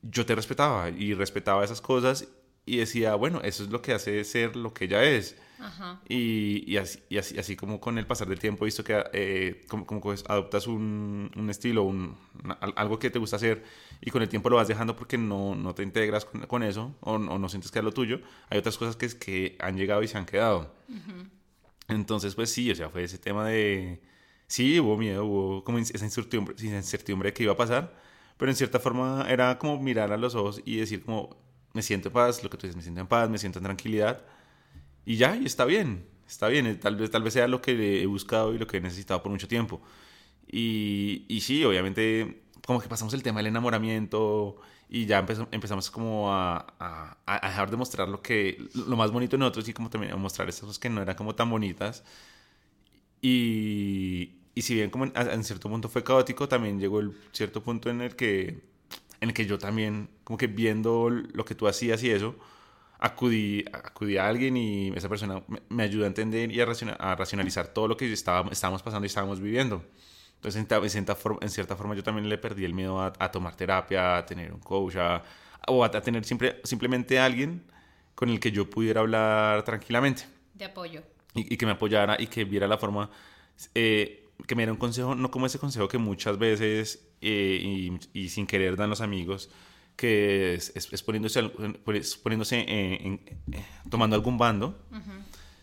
yo te respetaba y respetaba esas cosas y decía, bueno, eso es lo que hace ser lo que ella es. Y, y, así, y así, así, como con el pasar del tiempo he visto que eh, como, como adoptas un, un estilo, un, algo que te gusta hacer y con el tiempo lo vas dejando porque no, no te integras con, con eso o, o, no sientes que es lo tuyo, hay otras cosas que, que han llegado y se han quedado. Entonces, pues sí, o sea, fue ese tema de... Sí, hubo miedo, hubo como esa incertidumbre, incertidumbre de que iba a pasar, pero en cierta forma era como mirar a los ojos y decir como, me siento en paz, lo que tú dices, me siento en paz, me siento en tranquilidad y ya, y está bien, está bien, eh, tal vez, tal vez sea lo que he buscado y lo que he necesitado por mucho tiempo. Y, y sí, obviamente, como que pasamos el tema del enamoramiento y ya empezamos como a, a, dejar de mostrar lo, que, lo más bonito en nosotros y como también a mostrar esas cosas que no eran como tan bonitas. Y, y si bien como en, en, cierto punto fue caótico, también llegó el cierto punto en el que en el que yo también, como que viendo lo que tú hacías y eso, acudí, acudí a alguien y esa persona me, ayudó a entender y a, racionalizar todo lo que estábamos, estábamos pasando y estábamos viviendo. Entonces, en, cierta, forma, en cierta forma, yo también le perdí el miedo a, tomar terapia, a tener un coach, o a, tener simple, simplemente alguien con el que yo pudiera hablar tranquilamente.
De apoyo.
Y, que me apoyara y que viera la forma, eh, que me diera un consejo, no como ese consejo que muchas veces eh, y, y, sin querer dan los amigos, que es, es, poniéndose, poniéndose en, tomando algún bando,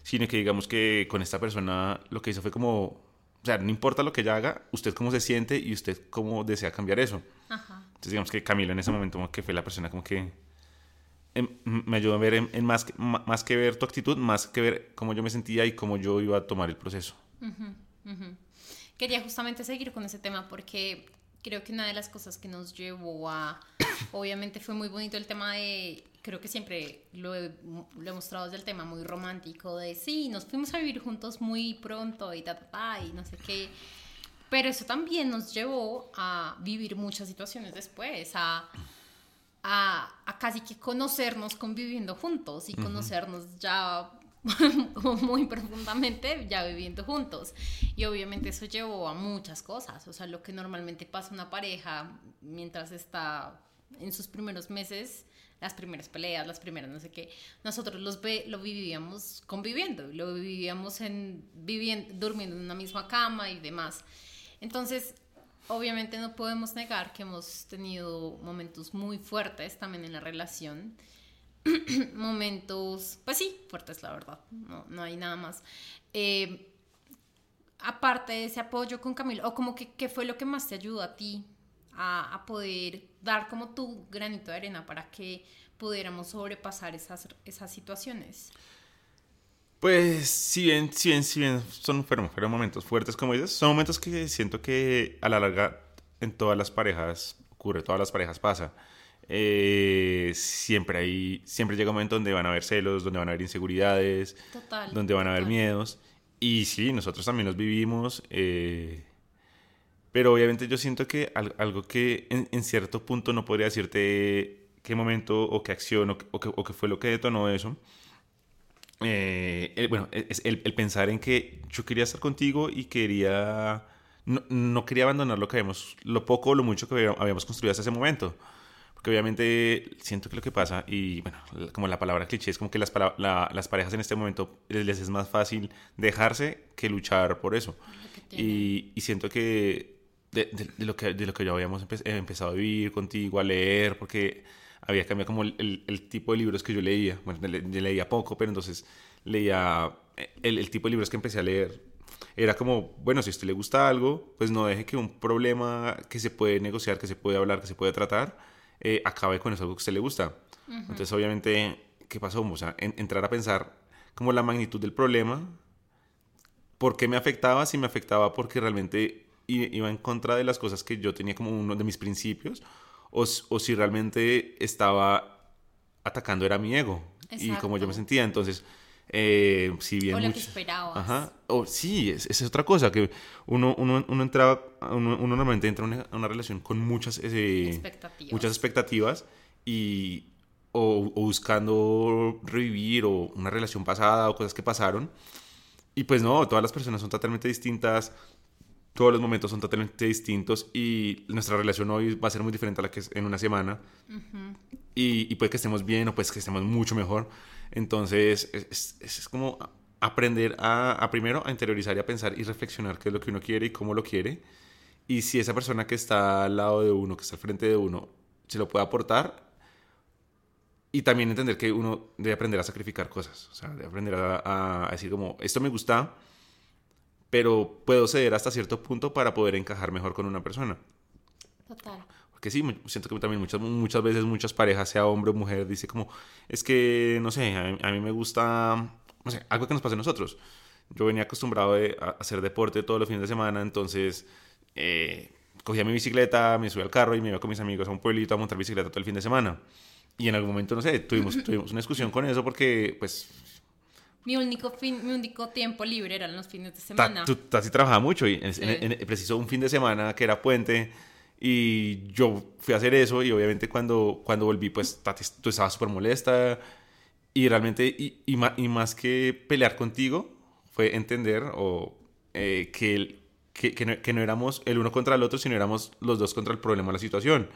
sino que digamos que con esta persona lo que hizo fue como, o sea, no importa lo que ella haga, usted cómo se siente y usted cómo desea cambiar eso. Entonces digamos que Camila en ese momento como que fue la persona como que em, me ayudó a ver en, más, que, más que ver tu actitud, más que ver cómo yo me sentía y cómo yo iba a tomar el proceso.
Quería justamente seguir con ese tema porque creo que una de las cosas que nos llevó a, obviamente fue muy bonito el tema de, creo que siempre lo he, lo he mostrado desde el tema muy romántico de, sí, nos fuimos a vivir juntos muy pronto y ta, ta, ta, y no sé qué. Pero eso también nos llevó a vivir muchas situaciones después, a, a, a casi que conocernos conviviendo juntos y conocernos ya *laughs* muy profundamente ya viviendo juntos. Y obviamente eso llevó a muchas cosas, o sea, lo que normalmente pasa una pareja mientras está en sus primeros meses, las primeras peleas, las primeras no sé qué, nosotros los ve, lo vivíamos conviviendo, lo vivíamos en viviendo, durmiendo en una misma cama y demás. Entonces, obviamente no podemos negar que hemos tenido momentos muy fuertes también en la relación *clears throat* momentos, pues sí, fuertes, la verdad, no, no hay nada más. Eh, aparte de ese apoyo con Camilo, o como que, ¿qué fue lo que más te ayudó a ti a, poder dar como tu granito de arena para que pudiéramos sobrepasar esas, esas situaciones?
Pues, si bien, si bien, si bien son momentos fuertes, como dices, son momentos que siento que a la larga en todas las parejas ocurre, todas las parejas pasa. Eh, siempre hay, siempre llega un momento donde van a haber celos, donde van a haber inseguridades, donde van a haber miedos. Y sí, nosotros también los vivimos. Eh, pero obviamente yo siento que algo que en, cierto punto no podría decirte qué momento o qué acción o, qué, fue lo que detonó eso. Eh, bueno, es el, pensar en que yo quería estar contigo y quería... No, no quería abandonar lo que habíamos, lo poco o lo mucho que habíamos construido hasta ese momento. Porque obviamente siento que lo que pasa, y bueno, como la palabra cliché, es como que las, las parejas en este momento les, es más fácil dejarse que luchar por eso. Y, y, siento que de, de, lo que de lo que ya habíamos empezado a vivir contigo, a leer, porque había cambiado como el, el, tipo de libros que yo leía. Bueno, yo leía poco, pero entonces leía el, el tipo de libros que empecé a leer era como, bueno, si a usted le gusta algo, pues no deje que un problema que se puede negociar, que se puede hablar, que se puede tratar, eh, acabe con eso algo que a usted le gusta. Entonces, obviamente, ¿qué pasó? O sea, entrar a pensar como la magnitud del problema, por qué me afectaba, si me afectaba porque realmente iba en contra de las cosas que yo tenía como uno de mis principios, o, o si realmente estaba atacando era mi ego y como yo me sentía. Entonces, eh, si bien
o lo que esperabas.
Ajá. O, sí, esa es, otra cosa, que uno, uno, uno entraba, uno, normalmente entra en una, relación con muchas, eh, expectativas. muchas expectativas y o, buscando revivir o una relación pasada o cosas que pasaron. Y pues no, todas las personas son totalmente distintas, todos los momentos son totalmente distintos y nuestra relación hoy va a ser muy diferente a la que es en una semana. y, y, puede que estemos bien o puede que estemos mucho mejor. Entonces, es, es, como aprender a, a, primero a interiorizar y a pensar y reflexionar qué es lo que uno quiere y cómo lo quiere. Y si esa persona que está al lado de uno, que está al frente de uno, se lo puede aportar. Y también entender que uno debe aprender a sacrificar cosas. O sea, debe aprender a, a decir como, esto me gusta, pero puedo ceder hasta cierto punto para poder encajar mejor con una persona.
Total.
Porque sí, siento que también muchas, muchas veces muchas parejas, sea hombre o mujer, dice como, es que, no sé, a mí, me gusta, no sé, algo que nos pasa a nosotros. Yo venía acostumbrado a hacer deporte todos los fines de semana, entonces eh, cogía mi bicicleta, me subía al carro y me iba con mis amigos a un pueblito a montar bicicleta todo el fin de semana. Y en algún momento, no sé, tuvimos, tuvimos una discusión con eso porque, pues...
Mi único, fin, mi único tiempo libre eran los fines de semana.
Tú, así trabajaba mucho y en, preciso un fin de semana que era puente y yo fui a hacer eso y obviamente cuando, cuando volví, pues tú estabas súper molesta y realmente, y, y, más que pelear contigo, fue entender o, eh, que, que, que, no, que, no, éramos el uno contra el otro, sino éramos los dos contra el problema, la situación.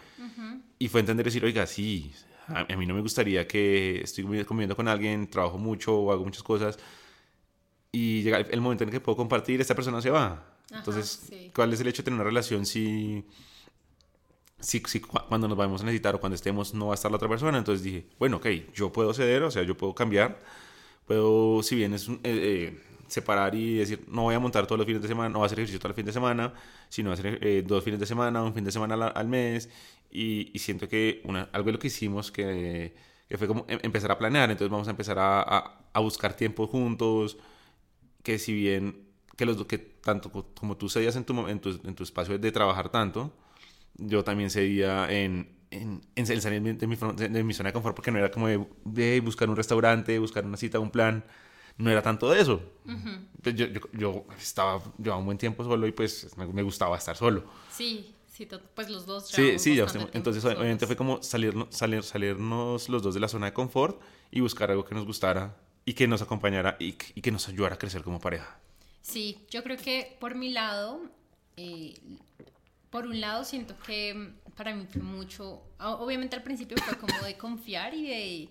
Y fue entender y decir, oiga, sí, a, mí no me gustaría que estoy comiendo con alguien, trabajo mucho o hago muchas cosas y llega el momento en que puedo compartir, esta persona se va. Entonces, ¿cuál es el hecho de tener una relación si si, si, cuando nos vamos a necesitar o cuando estemos no va a estar la otra persona. Entonces dije, bueno, ok, yo puedo ceder, o sea, yo puedo cambiar. Puedo, si bien es eh, eh, separar y decir, no voy a montar todos los fines de semana, no voy a hacer ejercicio todos los fines de semana, sino hacer eh, dos fines de semana, un fin de semana al, mes. Y, y, siento que una, algo de lo que hicimos que, que, fue como em, empezar a planear. Entonces vamos a empezar a, a, a buscar tiempo juntos, que si bien que, los, que tanto como tú cedías en tu, en tu, en tu espacio de trabajar tanto, yo también cedía en, en, en salir de mi, de mi, zona de confort porque no era como de, buscar un restaurante, buscar una cita, un plan. No era tanto de eso. yo, yo, yo, estaba, llevaba un buen tiempo solo y pues me, gustaba estar solo.
Sí, sí, pues los dos.
Sí, sí, ya, entonces obviamente fue como salir, salir, salirnos los dos de la zona de confort y buscar algo que nos gustara y que nos acompañara y, y que nos ayudara a crecer como pareja.
Sí, yo creo que por mi lado, eh, por un lado siento que para mí fue mucho, obviamente al principio fue como de confiar y de,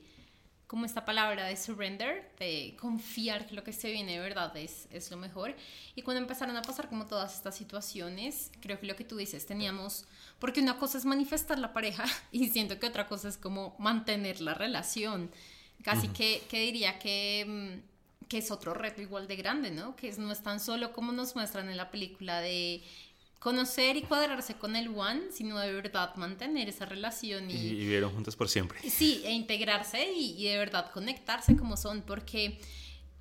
como esta palabra de surrender, de confiar que lo que se viene de verdad es, es lo mejor. Y cuando empezaron a pasar como todas estas situaciones, creo que lo que tú dices, teníamos, porque una cosa es manifestar la pareja *laughs* y siento que otra cosa es como mantener la relación. Casi que, que diría que mm, que es otro reto igual de grande, ¿no? Que no es tan solo como nos muestran en la película de conocer y cuadrarse con el one, sino de verdad mantener esa relación y,
y vivieron juntos por siempre.
Sí, e integrarse y, de verdad conectarse como son, porque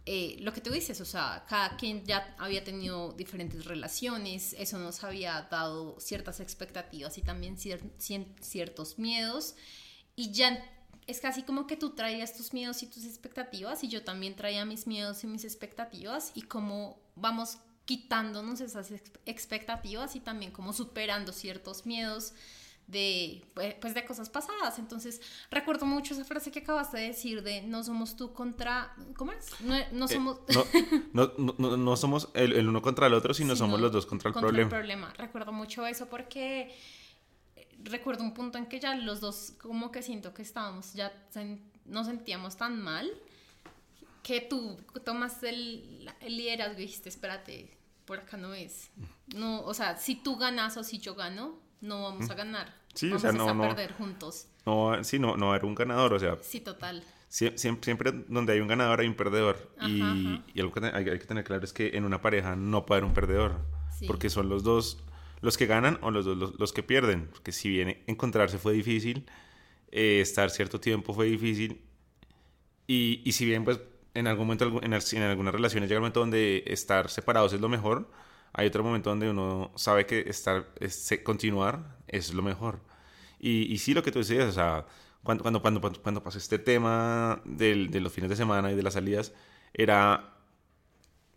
eh, lo que tú dices, o sea, cada quien ya había tenido diferentes relaciones, eso nos había dado ciertas expectativas y también ciertos miedos, y ya es casi como que tú traías tus miedos y tus expectativas y yo también traía mis miedos y mis expectativas y cómo vamos quitándonos esas expectativas y también como superando ciertos miedos de pues de cosas pasadas. Entonces, recuerdo mucho esa frase que acabaste de decir de no somos tú contra ¿cómo es? No, eh, somos *laughs*
no, no, no, somos el, uno contra el otro, sino somos los dos contra el problema.
El problema. Recuerdo mucho eso porque recuerdo un punto en que ya los dos como que siento que estábamos, ya nos sentíamos tan mal que tú tomas el, el liderazgo y dijiste, espérate, por acá no es. No, o sea, si tú ganas o si yo gano, no vamos a ganar.
Sí,
vamos
o sea, no,
a perder juntos.
No, sí, no, no va a haber un ganador, o sea.
Sí, total.
Siempre, siempre donde hay un ganador hay un perdedor. y, y, algo que hay, que tener claro es que en una pareja no puede haber un perdedor. Porque son los dos los que ganan o los, los, los que pierden. Porque si bien encontrarse fue difícil, eh, estar cierto tiempo fue difícil. Y, y si bien, pues, en algún momento, en, en algunas relaciones llega el momento donde estar separados es lo mejor, hay otro momento donde uno sabe que estar, continuar es lo mejor. Y, y sí, lo que tú decías, o sea, cuando, cuando, cuando, cuando pasó este tema del, de los fines de semana y de las salidas, era,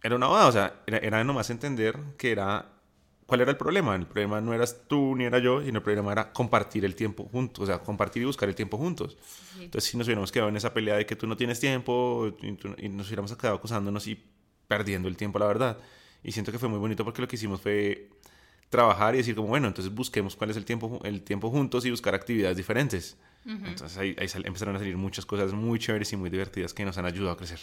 era una boda, o sea, era, era nomás entender que era ¿cuál era el problema? El problema no eras tú ni era yo, sino el problema era compartir el tiempo juntos, o sea, compartir y buscar el tiempo juntos. Entonces, si nos hubiéramos quedado en esa pelea de que tú no tienes tiempo y, nos hubiéramos quedado acusándonos y perdiendo el tiempo, la verdad. Y siento que fue muy bonito porque lo que hicimos fue trabajar y decir como, bueno, entonces busquemos cuál es el tiempo, el tiempo juntos y buscar actividades diferentes. Entonces ahí, empezaron a salir muchas cosas muy chéveres y muy divertidas que nos han ayudado a crecer.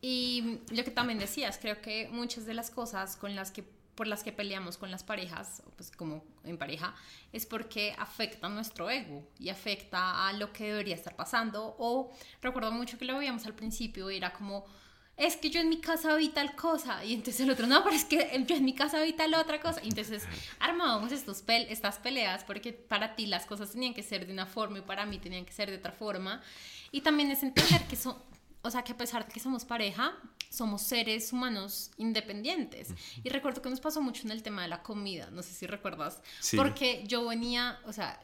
Y lo que también decías, creo que muchas de las cosas con las que por las que peleamos con las parejas, pues como en pareja, es porque afecta nuestro ego y afecta a lo que debería estar pasando. O recuerdo mucho que lo veíamos al principio, era como, es que yo en mi casa vi tal cosa, y entonces el otro, no, pero es que yo en mi casa vi tal otra cosa. Y entonces armábamos estos estas peleas porque para ti las cosas tenían que ser de una forma y para mí tenían que ser de otra forma. Y también es entender que son, o sea, que a pesar de que somos pareja, somos seres humanos independientes. Y recuerdo que nos pasó mucho en el tema de la comida, no sé si recuerdas, porque yo venía, o sea,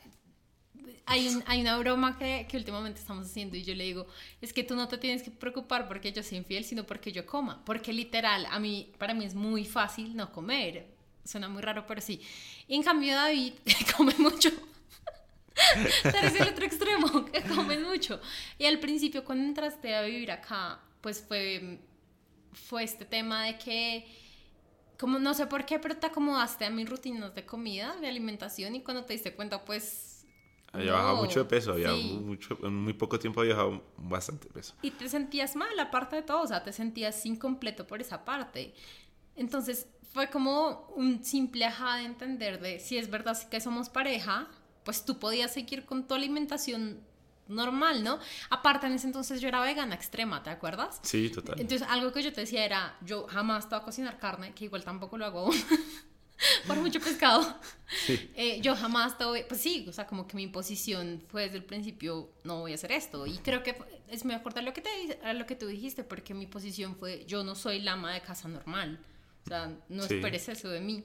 hay, hay una broma que, que, últimamente estamos haciendo y yo le digo, es que tú no te tienes que preocupar porque yo soy infiel, sino porque yo coma, porque literal, a mí, para mí es muy fácil no comer. Suena muy raro, pero sí. Y en cambio David *laughs* come mucho. *laughs* es el otro extremo, *laughs* que come mucho. Y al principio cuando entraste a vivir acá, pues fue fue este tema de que, como no sé por qué, pero te acomodaste a mis rutinas de comida, de alimentación y cuando te diste cuenta, pues...
Había bajado mucho de peso, había mucho, en muy poco tiempo había bajado bastante peso.
Y te sentías mal, aparte de todo, o sea, te sentías incompleto por esa parte. Entonces fue como un simple ajá de entender de si es verdad que somos pareja, pues tú podías seguir con tu alimentación normal, ¿no? Aparte, en ese entonces yo era vegana extrema, ¿te acuerdas?
Sí, total.
Entonces, algo que yo te decía era, yo jamás estaba a cocinar carne, que igual tampoco lo hago *laughs* por mucho pescado. Eh, yo jamás tuve, pues sí, o sea, como que mi posición fue desde el principio, no voy a hacer esto. Y creo que es me acuerdo a lo que, te, lo que tú dijiste, porque mi posición fue, yo no soy la ama de casa normal. O sea, no esperes eso de mí.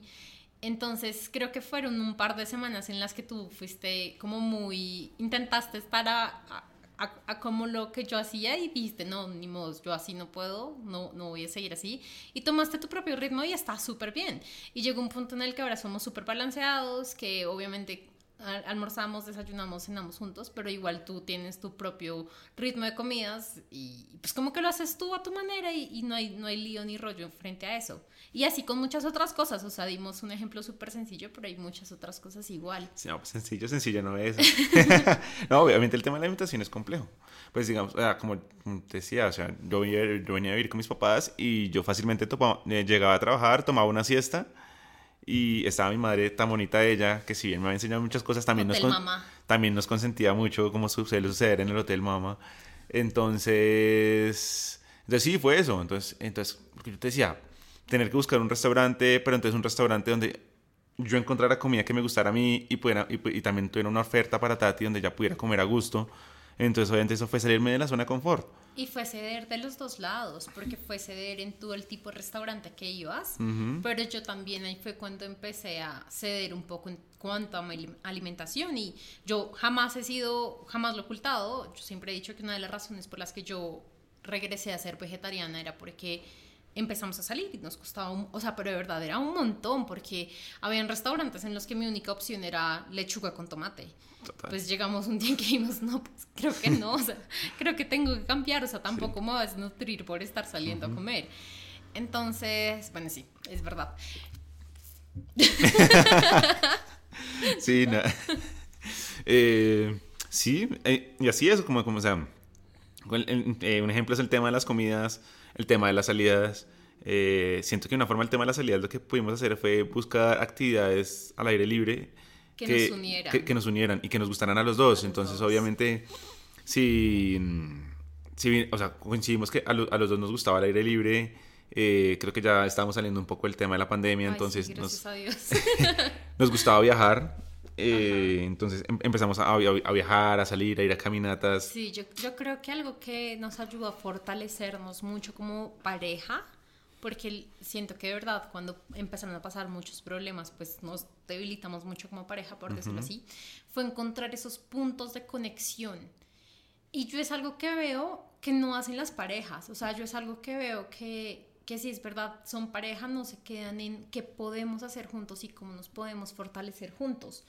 Entonces creo que fueron un par de semanas en las que tú fuiste como muy, intentaste estar a, a, como lo que yo hacía y dijiste, no, ni modo, yo así no puedo, no, no voy a seguir así. Y tomaste tu propio ritmo y está súper bien. Y llegó un punto en el que ahora somos súper balanceados, que obviamente almorzamos, desayunamos, cenamos juntos, pero igual tú tienes tu propio ritmo de comidas y pues como que lo haces tú a tu manera y, no, hay, no hay lío ni rollo frente a eso. Y así con muchas otras cosas, o sea, dimos un ejemplo súper sencillo, pero hay muchas otras cosas igual.
Sí, no, pues sencillo, sencillo no es. *laughs* *laughs* no, obviamente el tema de la alimentación es complejo. Pues digamos, como te decía, o sea, yo venía, yo venía a vivir con mis papás y yo fácilmente eh, llegaba a trabajar, tomaba una siesta y estaba mi madre tan bonita ella, que si bien me había enseñado muchas cosas, también, nos, también nos consentía mucho como suele suceder en el Hotel Mama. Entonces, entonces sí, fue eso. Entonces, entonces yo te decía, tener que buscar un restaurante, pero entonces un restaurante donde yo encontrara comida que me gustara a mí y, pudiera, y, y también tuviera una oferta para Tati donde ella pudiera comer a gusto. Entonces, obviamente, eso fue salirme de la zona de confort.
Y fue ceder de los dos lados, porque fue ceder en todo el tipo de restaurante que ibas, pero yo también ahí fue cuando empecé a ceder un poco en cuanto a mi alimentación y yo jamás he sido, jamás lo he ocultado, yo siempre he dicho que una de las razones por las que yo regresé a ser vegetariana era porque empezamos a salir y nos costaba, un, o sea, pero de verdad era un montón porque habían restaurantes en los que mi única opción era lechuga con tomate. Pues llegamos un día en que dijimos, no, pues creo que no, o sea, *laughs* creo que tengo que cambiar, o sea, tampoco me vas a nutrir por estar saliendo a comer. Entonces, bueno, sí, es verdad. *laughs*
sí, no. *laughs* Eh, sí, eh, y así es, como, como o sea, eh, un ejemplo es el tema de las comidas, el tema de las salidas. siento que una forma el tema de las salidas lo que pudimos hacer fue buscar actividades al aire libre
que, nos unieran.
Que, nos unieran y que nos gustaran a los dos. Entonces, obviamente, si, si o sea, coincidimos que a, los dos nos gustaba el aire libre, eh, creo que ya estábamos saliendo un poco del tema de la pandemia, entonces nos, *laughs* nos gustaba viajar. Eh, entonces em, empezamos a, a, viajar, a salir, a ir a caminatas.
Sí, yo, yo creo que algo que nos ayudó a fortalecernos mucho como pareja porque siento que de verdad cuando empezaron a pasar muchos problemas, pues nos debilitamos mucho como pareja, por decirlo así, fue encontrar esos puntos de conexión. Y yo es algo que veo que no hacen las parejas, o sea, yo es algo que veo que, que si es verdad, son parejas, no se quedan en qué podemos hacer juntos y cómo nos podemos fortalecer juntos.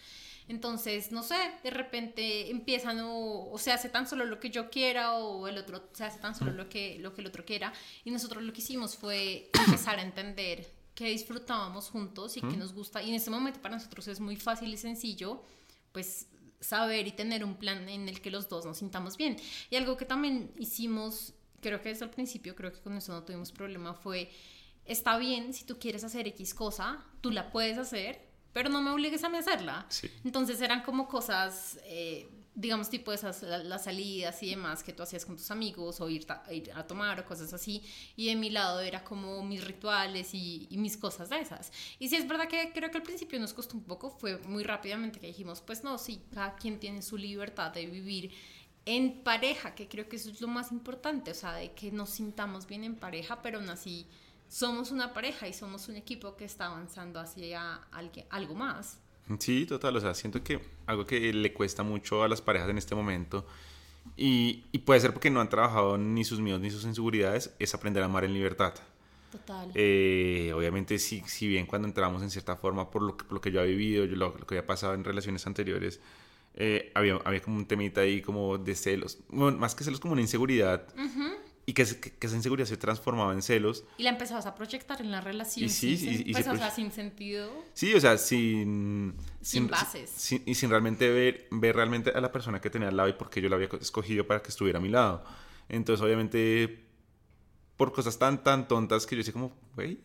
Entonces, no sé, de repente empiezan o, se hace tan solo lo que yo quiera o el otro se hace tan solo lo que, lo que el otro quiera. Y nosotros lo que hicimos fue empezar a entender que disfrutábamos juntos y que nos gusta. Y en este momento para nosotros es muy fácil y sencillo, pues saber y tener un plan en el que los dos nos sintamos bien. Y algo que también hicimos, creo que desde el principio, creo que con eso no tuvimos problema, fue, está bien si tú quieres hacer X cosa, tú la puedes hacer, pero no me obligues a mí hacerla. Entonces eran como cosas, eh, digamos, tipo esas, las salidas y demás que tú hacías con tus amigos o ir, a, ir a tomar o cosas así. Y de mi lado era como mis rituales y, mis cosas de esas. Y sí es verdad que creo que al principio nos costó un poco, fue muy rápidamente que dijimos, pues no, sí, cada quien tiene su libertad de vivir en pareja, que creo que eso es lo más importante, o sea, de que nos sintamos bien en pareja, pero aún así somos una pareja y somos un equipo que está avanzando hacia algo más.
Sí, total, o sea, siento que algo que le cuesta mucho a las parejas en este momento y, puede ser porque no han trabajado ni sus miedos ni sus inseguridades, es aprender a amar en libertad.
Total.
Eh, obviamente, si, si bien cuando entramos en cierta forma por lo que, lo que yo he vivido, yo, lo, que había pasado en relaciones anteriores, eh, había, había como un temita ahí como de celos, más que celos como una inseguridad y que, que, esa inseguridad se transformaba en celos.
Y la empezabas a proyectar en la relación. Y sí, sin, pues, o sea, sin sentido.
Sí, o sea, sin...
Sin, bases.
y sin realmente ver, ver realmente a la persona que tenía al lado y por qué yo la había escogido para que estuviera a mi lado. Entonces, obviamente, por cosas tan, tan tontas que yo decía como, güey,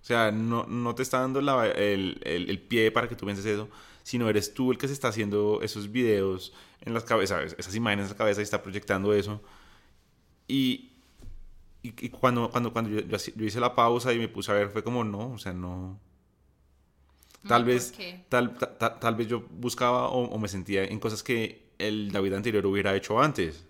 o sea, no, no te está dando la, el, el, el, pie para que tú pienses eso, sino eres tú el que se está haciendo esos videos en las cabezas, esas imágenes en la cabeza y está proyectando eso. Y, y, cuando, cuando, cuando yo, yo, hice la pausa y me puse a ver, fue como, no, o sea, no. Tal vez, tal, ta- ta- tal, vez yo buscaba o, o me sentía en cosas que el David anterior hubiera hecho antes.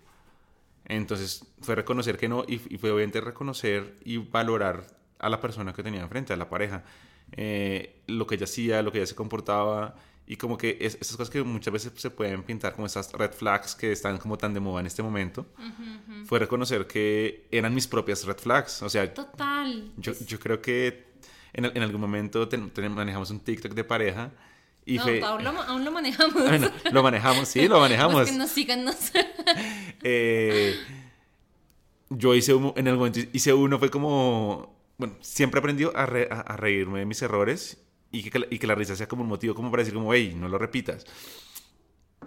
Entonces fue reconocer que no y, y fue obviamente reconocer y valorar a la persona que tenía enfrente, a la pareja, eh, lo que ella hacía, lo que ella se comportaba y como que es- esas cosas que muchas veces se pueden pintar como esas red flags que están como tan de moda en este momento, fue reconocer que eran mis propias red flags. O sea,
Total.
yo, yo creo que en, en algún momento ten- ten- manejamos un TikTok de pareja y
no,
fue...
aún, lo, *laughs* aún lo manejamos.
Bueno, lo manejamos, sí, lo *laughs* manejamos.
Los que nos sigan, no sé. *laughs*
Eh, yo hice un- en el momento hice uno, fue como, bueno, siempre aprendió a, re- a- a reírme de mis errores y que, y que la risa sea como un motivo como para decir como, hey, no lo repitas.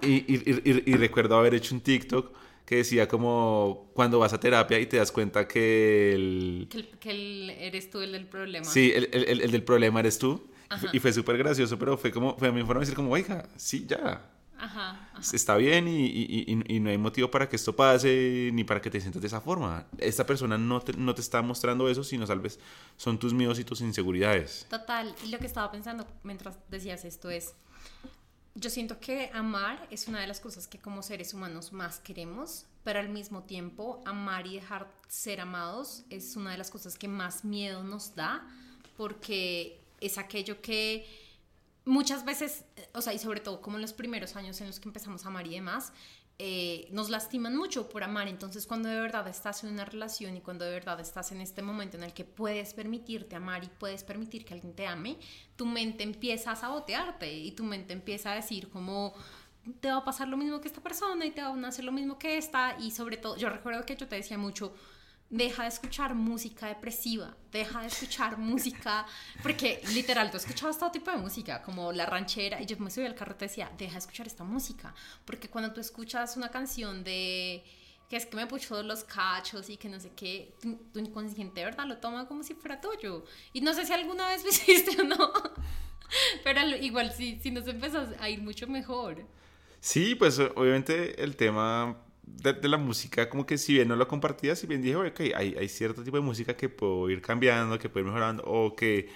Y, y- y- recuerdo haber hecho un TikTok que decía como cuando vas a terapia y te das cuenta que el...
Que, el- que el- eres tú el del problema.
Sí, el, el- el- el del problema eres tú. Y fue-
Ajá.
Y fue súper gracioso, pero fue como, fue mi forma de decir como, oiga, sí, ya,
Ajá. ajá.
está bien y, y- y- y no hay motivo para que esto pase ni para que te sientas de esa forma. Esta persona no te, no te está mostrando eso, sino tal vez son tus miedos y tus inseguridades.
Total, y lo que estaba pensando mientras decías esto es, yo siento que amar es una de las cosas que como seres humanos más queremos, pero al mismo tiempo amar y dejar ser amados es una de las cosas que más miedo nos da, porque es aquello que muchas veces, eh, o sea, y sobre todo como en los primeros años en los que empezamos a amar y demás, eh, nos lastiman mucho por amar. Entonces, cuando de verdad estás en una relación y cuando de verdad estás en este momento en el que puedes permitirte amar y puedes permitir que alguien te ame, tu mente empieza a sabotearte y tu mente empieza a decir como te va a pasar lo mismo que esta persona y te van a hacer lo mismo que esta y sobre todo, yo recuerdo que yo te decía mucho, deja de escuchar música depresiva, deja de escuchar música, porque literal, tú escuchabas todo tipo de música, como la ranchera, y yo me subí al carro y te decía, deja de escuchar esta música, porque cuando tú escuchas una canción de que es que me puso los cachos y que no sé qué, tu, tu inconsciente verdad lo toma como si fuera tuyo. Y no sé si alguna vez lo *laughs* hiciste o no, pero al- igual sí, sí nos empezó a ir mucho mejor.
Sí, pues obviamente el tema de, de la música, como que si bien no lo compartía, si bien dije, ok, hay, hay cierto tipo de música que puedo ir cambiando, que puedo ir mejorando, o que,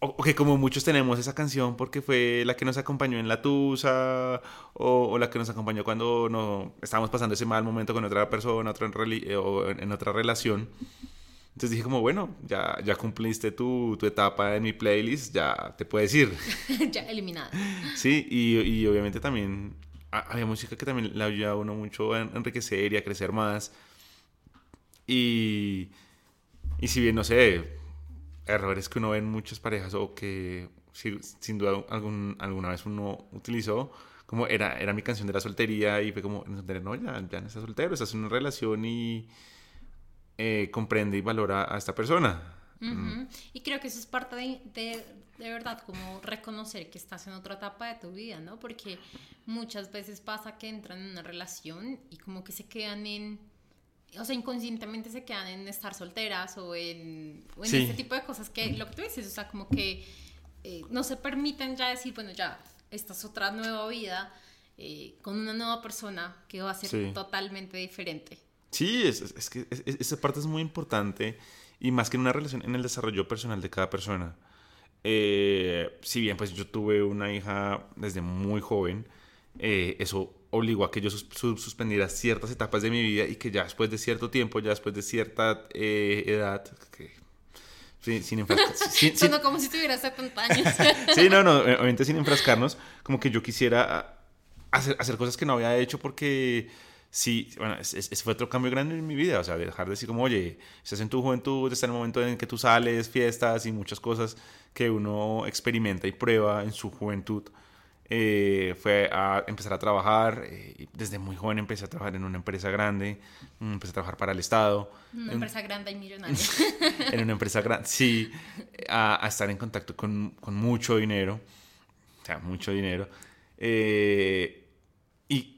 o, o que como muchos tenemos esa canción porque fue la que nos acompañó en la tusa, o, o la que nos acompañó cuando no, estábamos pasando ese mal momento con otra persona, otra en eh, o en, en otra relación. Entonces dije como, bueno, ya, ya cumpliste tu, tu etapa en mi playlist, ya te puedes ir. *laughs*
ya eliminada.
Sí, y, y obviamente también había música que también le ayuda a uno mucho a enriquecer y a crecer más. Y, y si bien, no sé, errores que uno ve en muchas parejas o que si- sin duda algún, alguna vez uno utilizó, como era, era mi canción de la soltería y fue como, no, ya, ya no estás soltero, estás en una relación y eh, comprende y valora a esta persona.
Ujú. Y creo que eso es parte de, de, de verdad, como reconocer que estás en otra etapa de tu vida, ¿no? Porque muchas veces pasa que entran en una relación y como que se quedan en, o sea, inconscientemente se quedan en estar solteras o en, o en
Sí.
este tipo de cosas que, lo que tú dices, o sea, como que eh, no se permiten ya decir, bueno, ya, esta es otra nueva vida eh, con una nueva persona que va a ser
Sí.
totalmente diferente.
Sí, es, es- que es- esa parte es muy importante y más que en una relación, en el desarrollo personal de cada persona. Eh, si bien pues yo tuve una hija desde muy joven, eh, eso obligó a que yo sus- su- suspendiera ciertas etapas de mi vida y que ya después de cierto tiempo, ya después de cierta eh, edad, que, sin, *laughs* sin- sin-
Suena como si tuvieras 70 años. *laughs*
Sí, no, no, obviamente sin enfrascarnos, como que yo quisiera hacer, hacer cosas que no había hecho porque sí, bueno, ese ese fue otro cambio grande en mi vida, o sea, dejar de decir como, oye, estás en tu juventud, estás en el momento en que tú sales, fiestas y muchas cosas que uno experimenta y prueba en su juventud. Eh, fue a empezar a trabajar, eh, desde muy joven empecé a trabajar en una empresa grande, mm, empecé a trabajar para el Estado,
Una
en-
empresa grande y millonaria. *laughs*
en una empresa grande, sí, a, a estar en contacto con, con mucho dinero, o sea, mucho dinero, eh, y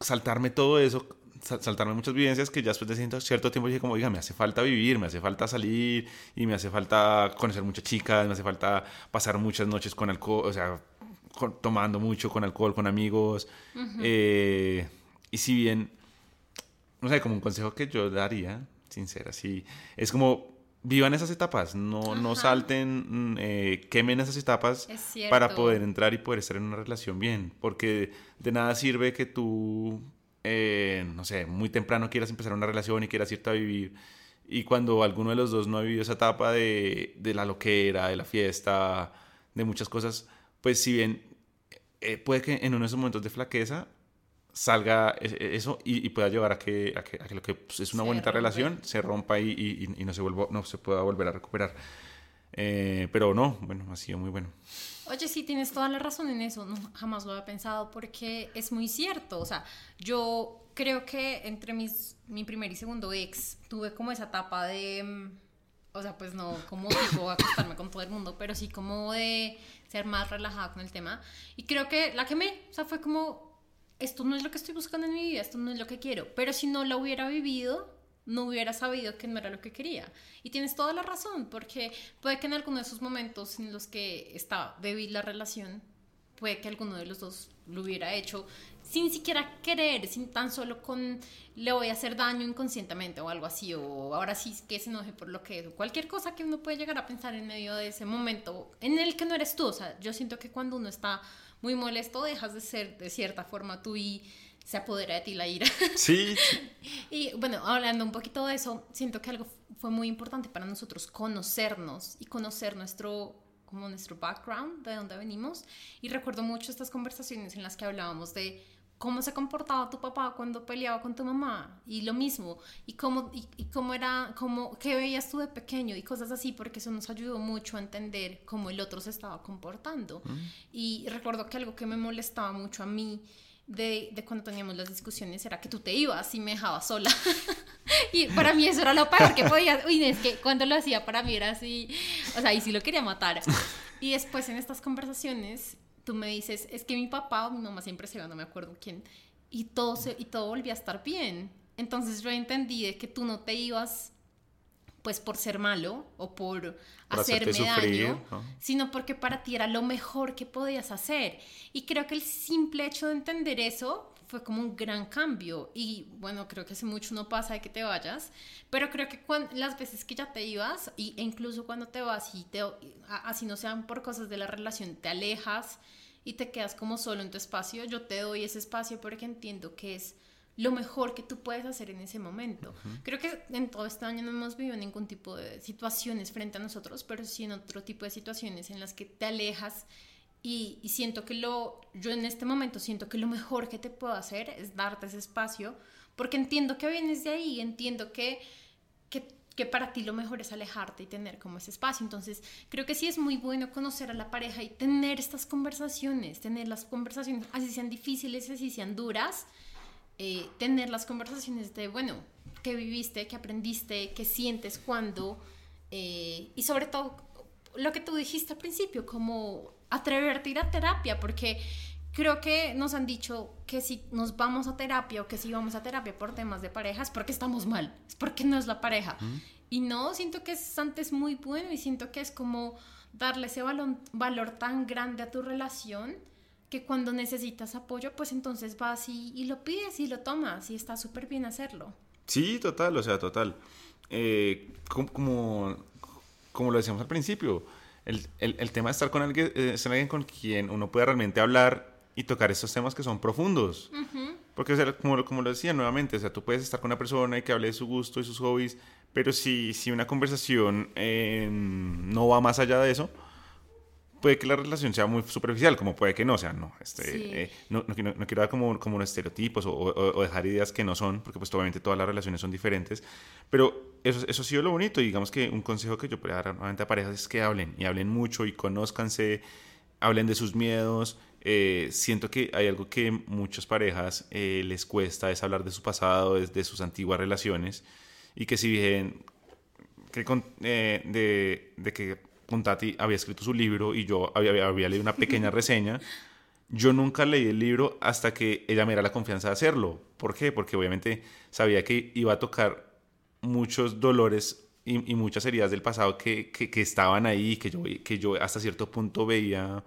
saltarme todo eso, sal- saltarme muchas vivencias que ya después de cierto, tiempo dije como, oiga, me hace falta vivir, me hace falta salir, y me hace falta conocer muchas chicas, me hace falta pasar muchas noches con alcohol, o sea, con- tomando mucho con alcohol, con amigos, eh, y si bien no sé, como un consejo que yo daría, sincera, sí, es como vivan esas etapas, no, no salten, mm, eh, quemen esas etapas
Es
para poder entrar y poder estar en una relación bien, porque de nada sirve que tú, eh, no sé, muy temprano quieras empezar una relación y quieras irte a vivir y cuando alguno de los dos no ha vivido esa etapa de, de la loquera, de la fiesta, de muchas cosas, pues si bien eh, puede que en uno de esos momentos de flaqueza salga e- e- eso y, y pueda llevar a que, a que, a que lo que pues, es una
Se
bonita
rompe.
relación se rompa y, y- y no, se vuelva, no se pueda volver a recuperar. Eh, pero no, bueno, ha sido muy bueno.
Oye, sí, tienes toda la razón en eso. No, jamás lo había pensado porque es muy cierto. O sea, yo creo que entre mis, mi primer y segundo ex tuve como esa etapa de. mm, O sea, pues no como tipo acostarme con todo el mundo, pero sí como de ser más relajada con el tema. Y creo que la quemé. O sea, fue como. Esto no es lo que estoy buscando en mi vida, esto no es lo que quiero. Pero si no lo hubiera vivido, no hubiera sabido que no era lo que quería. Y tienes toda la razón, porque puede que en alguno de esos momentos en los que está débil la relación, puede que alguno de los dos lo hubiera hecho sin siquiera querer, sin tan solo con le voy a hacer daño inconscientemente o algo así, o ahora sí que se enoje por lo que es, o cualquier cosa que uno puede llegar a pensar en medio de ese momento en el que no eres tú. O sea, yo siento que cuando uno está muy molesto, dejas de ser de cierta forma tú y se apodera de ti la ira. *laughs*
Sí,
Y bueno, hablando un poquito de eso, siento que algo fue muy importante para nosotros conocernos y conocer nuestro como nuestro background, de dónde venimos. Y recuerdo mucho estas conversaciones en las que hablábamos de cómo se comportaba tu papá cuando peleaba con tu mamá y lo mismo y cómo y, y cómo era cómo qué veías tú de pequeño y cosas así porque eso nos ayudó mucho a entender cómo el otro se estaba comportando y recuerdo que algo que me molestaba mucho a mí de, de cuando teníamos las discusiones era que tú te ibas y me dejabas sola. *laughs* y para mí eso era lo peor que podías. Uy, es que cuando lo hacía para mí era así. O sea, y sí lo quería matar. Y después en estas conversaciones tú me dices, es que mi papá o mi mamá siempre se va, no me acuerdo quién, y todo, se, y todo volvía a estar bien. Entonces yo entendí de que tú no te ibas pues por ser malo o por, hacerme
sufrir,
daño,
¿no?
sino porque para ti era lo mejor que podías hacer. Y creo que el simple hecho de entender eso fue como un gran cambio. Y bueno, creo que hace mucho no pasa de que te vayas, pero creo que las veces que ya te ibas, y, e incluso cuando te vas y te, así no sean por cosas de la relación, te alejas y te quedas como solo en tu espacio, yo te doy ese espacio porque entiendo que es lo mejor que tú puedes hacer en ese momento. Creo que en todo este año no hemos vivido ningún tipo de situaciones frente a nosotros, pero sí en otro tipo de situaciones en las que te alejas y, siento que lo, yo en este momento siento que lo mejor que te puedo hacer es darte ese espacio, porque entiendo que vienes de ahí, entiendo que, que, para ti lo mejor es alejarte y tener como ese espacio. Entonces, creo que sí es muy bueno conocer a la pareja y tener estas conversaciones, tener las conversaciones, así sean difíciles, así sean duras, eh, tener las conversaciones de, bueno, qué viviste, qué aprendiste, qué sientes cuando, eh, y sobre todo lo que tú dijiste al principio, como atreverte a ir a terapia, porque creo que nos han dicho que si nos vamos a terapia o que si vamos a terapia por temas de pareja es porque estamos mal, es porque no es la pareja. Y no, siento que es antes muy bueno y siento que es como darle ese valor, valor tan grande a tu relación que cuando necesitas apoyo, pues entonces vas y, y lo pides y lo tomas y está súper bien hacerlo.
Sí, total, o sea, total. Eh, como, como, como lo decíamos al principio, el, el- el tema de estar con alguien eh, es alguien con quien uno puede realmente hablar y tocar estos temas que son profundos. Porque, o sea, como, lo- como lo decía nuevamente, o sea, tú puedes estar con una persona y que hable de su gusto y sus hobbies, pero si, si una conversación eh, no va más allá de eso, puede que la relación sea muy superficial, como puede que no, o sea, no, este,
Sí.
eh, no, no, quiero- no quiero dar como, como unos estereotipos o, o- o dejar ideas que no son, porque pues obviamente todas las relaciones son diferentes, pero eso, eso ha sido lo bonito, y digamos que un consejo que yo podría dar nuevamente a parejas es que hablen, y hablen mucho, y conózcanse, hablen de sus miedos, eh, siento que hay algo que muchas parejas eh, les cuesta, es hablar de su pasado, de, de sus antiguas relaciones, y que si bien que con- eh, de, de que Puntati había escrito su libro y yo había, había leído una pequeña reseña. Yo nunca leí el libro hasta que ella me diera la confianza de hacerlo. ¿Por qué? Porque obviamente sabía que iba a tocar muchos dolores y, y muchas heridas del pasado que, que, que estaban ahí, que yo, que yo hasta cierto punto veía,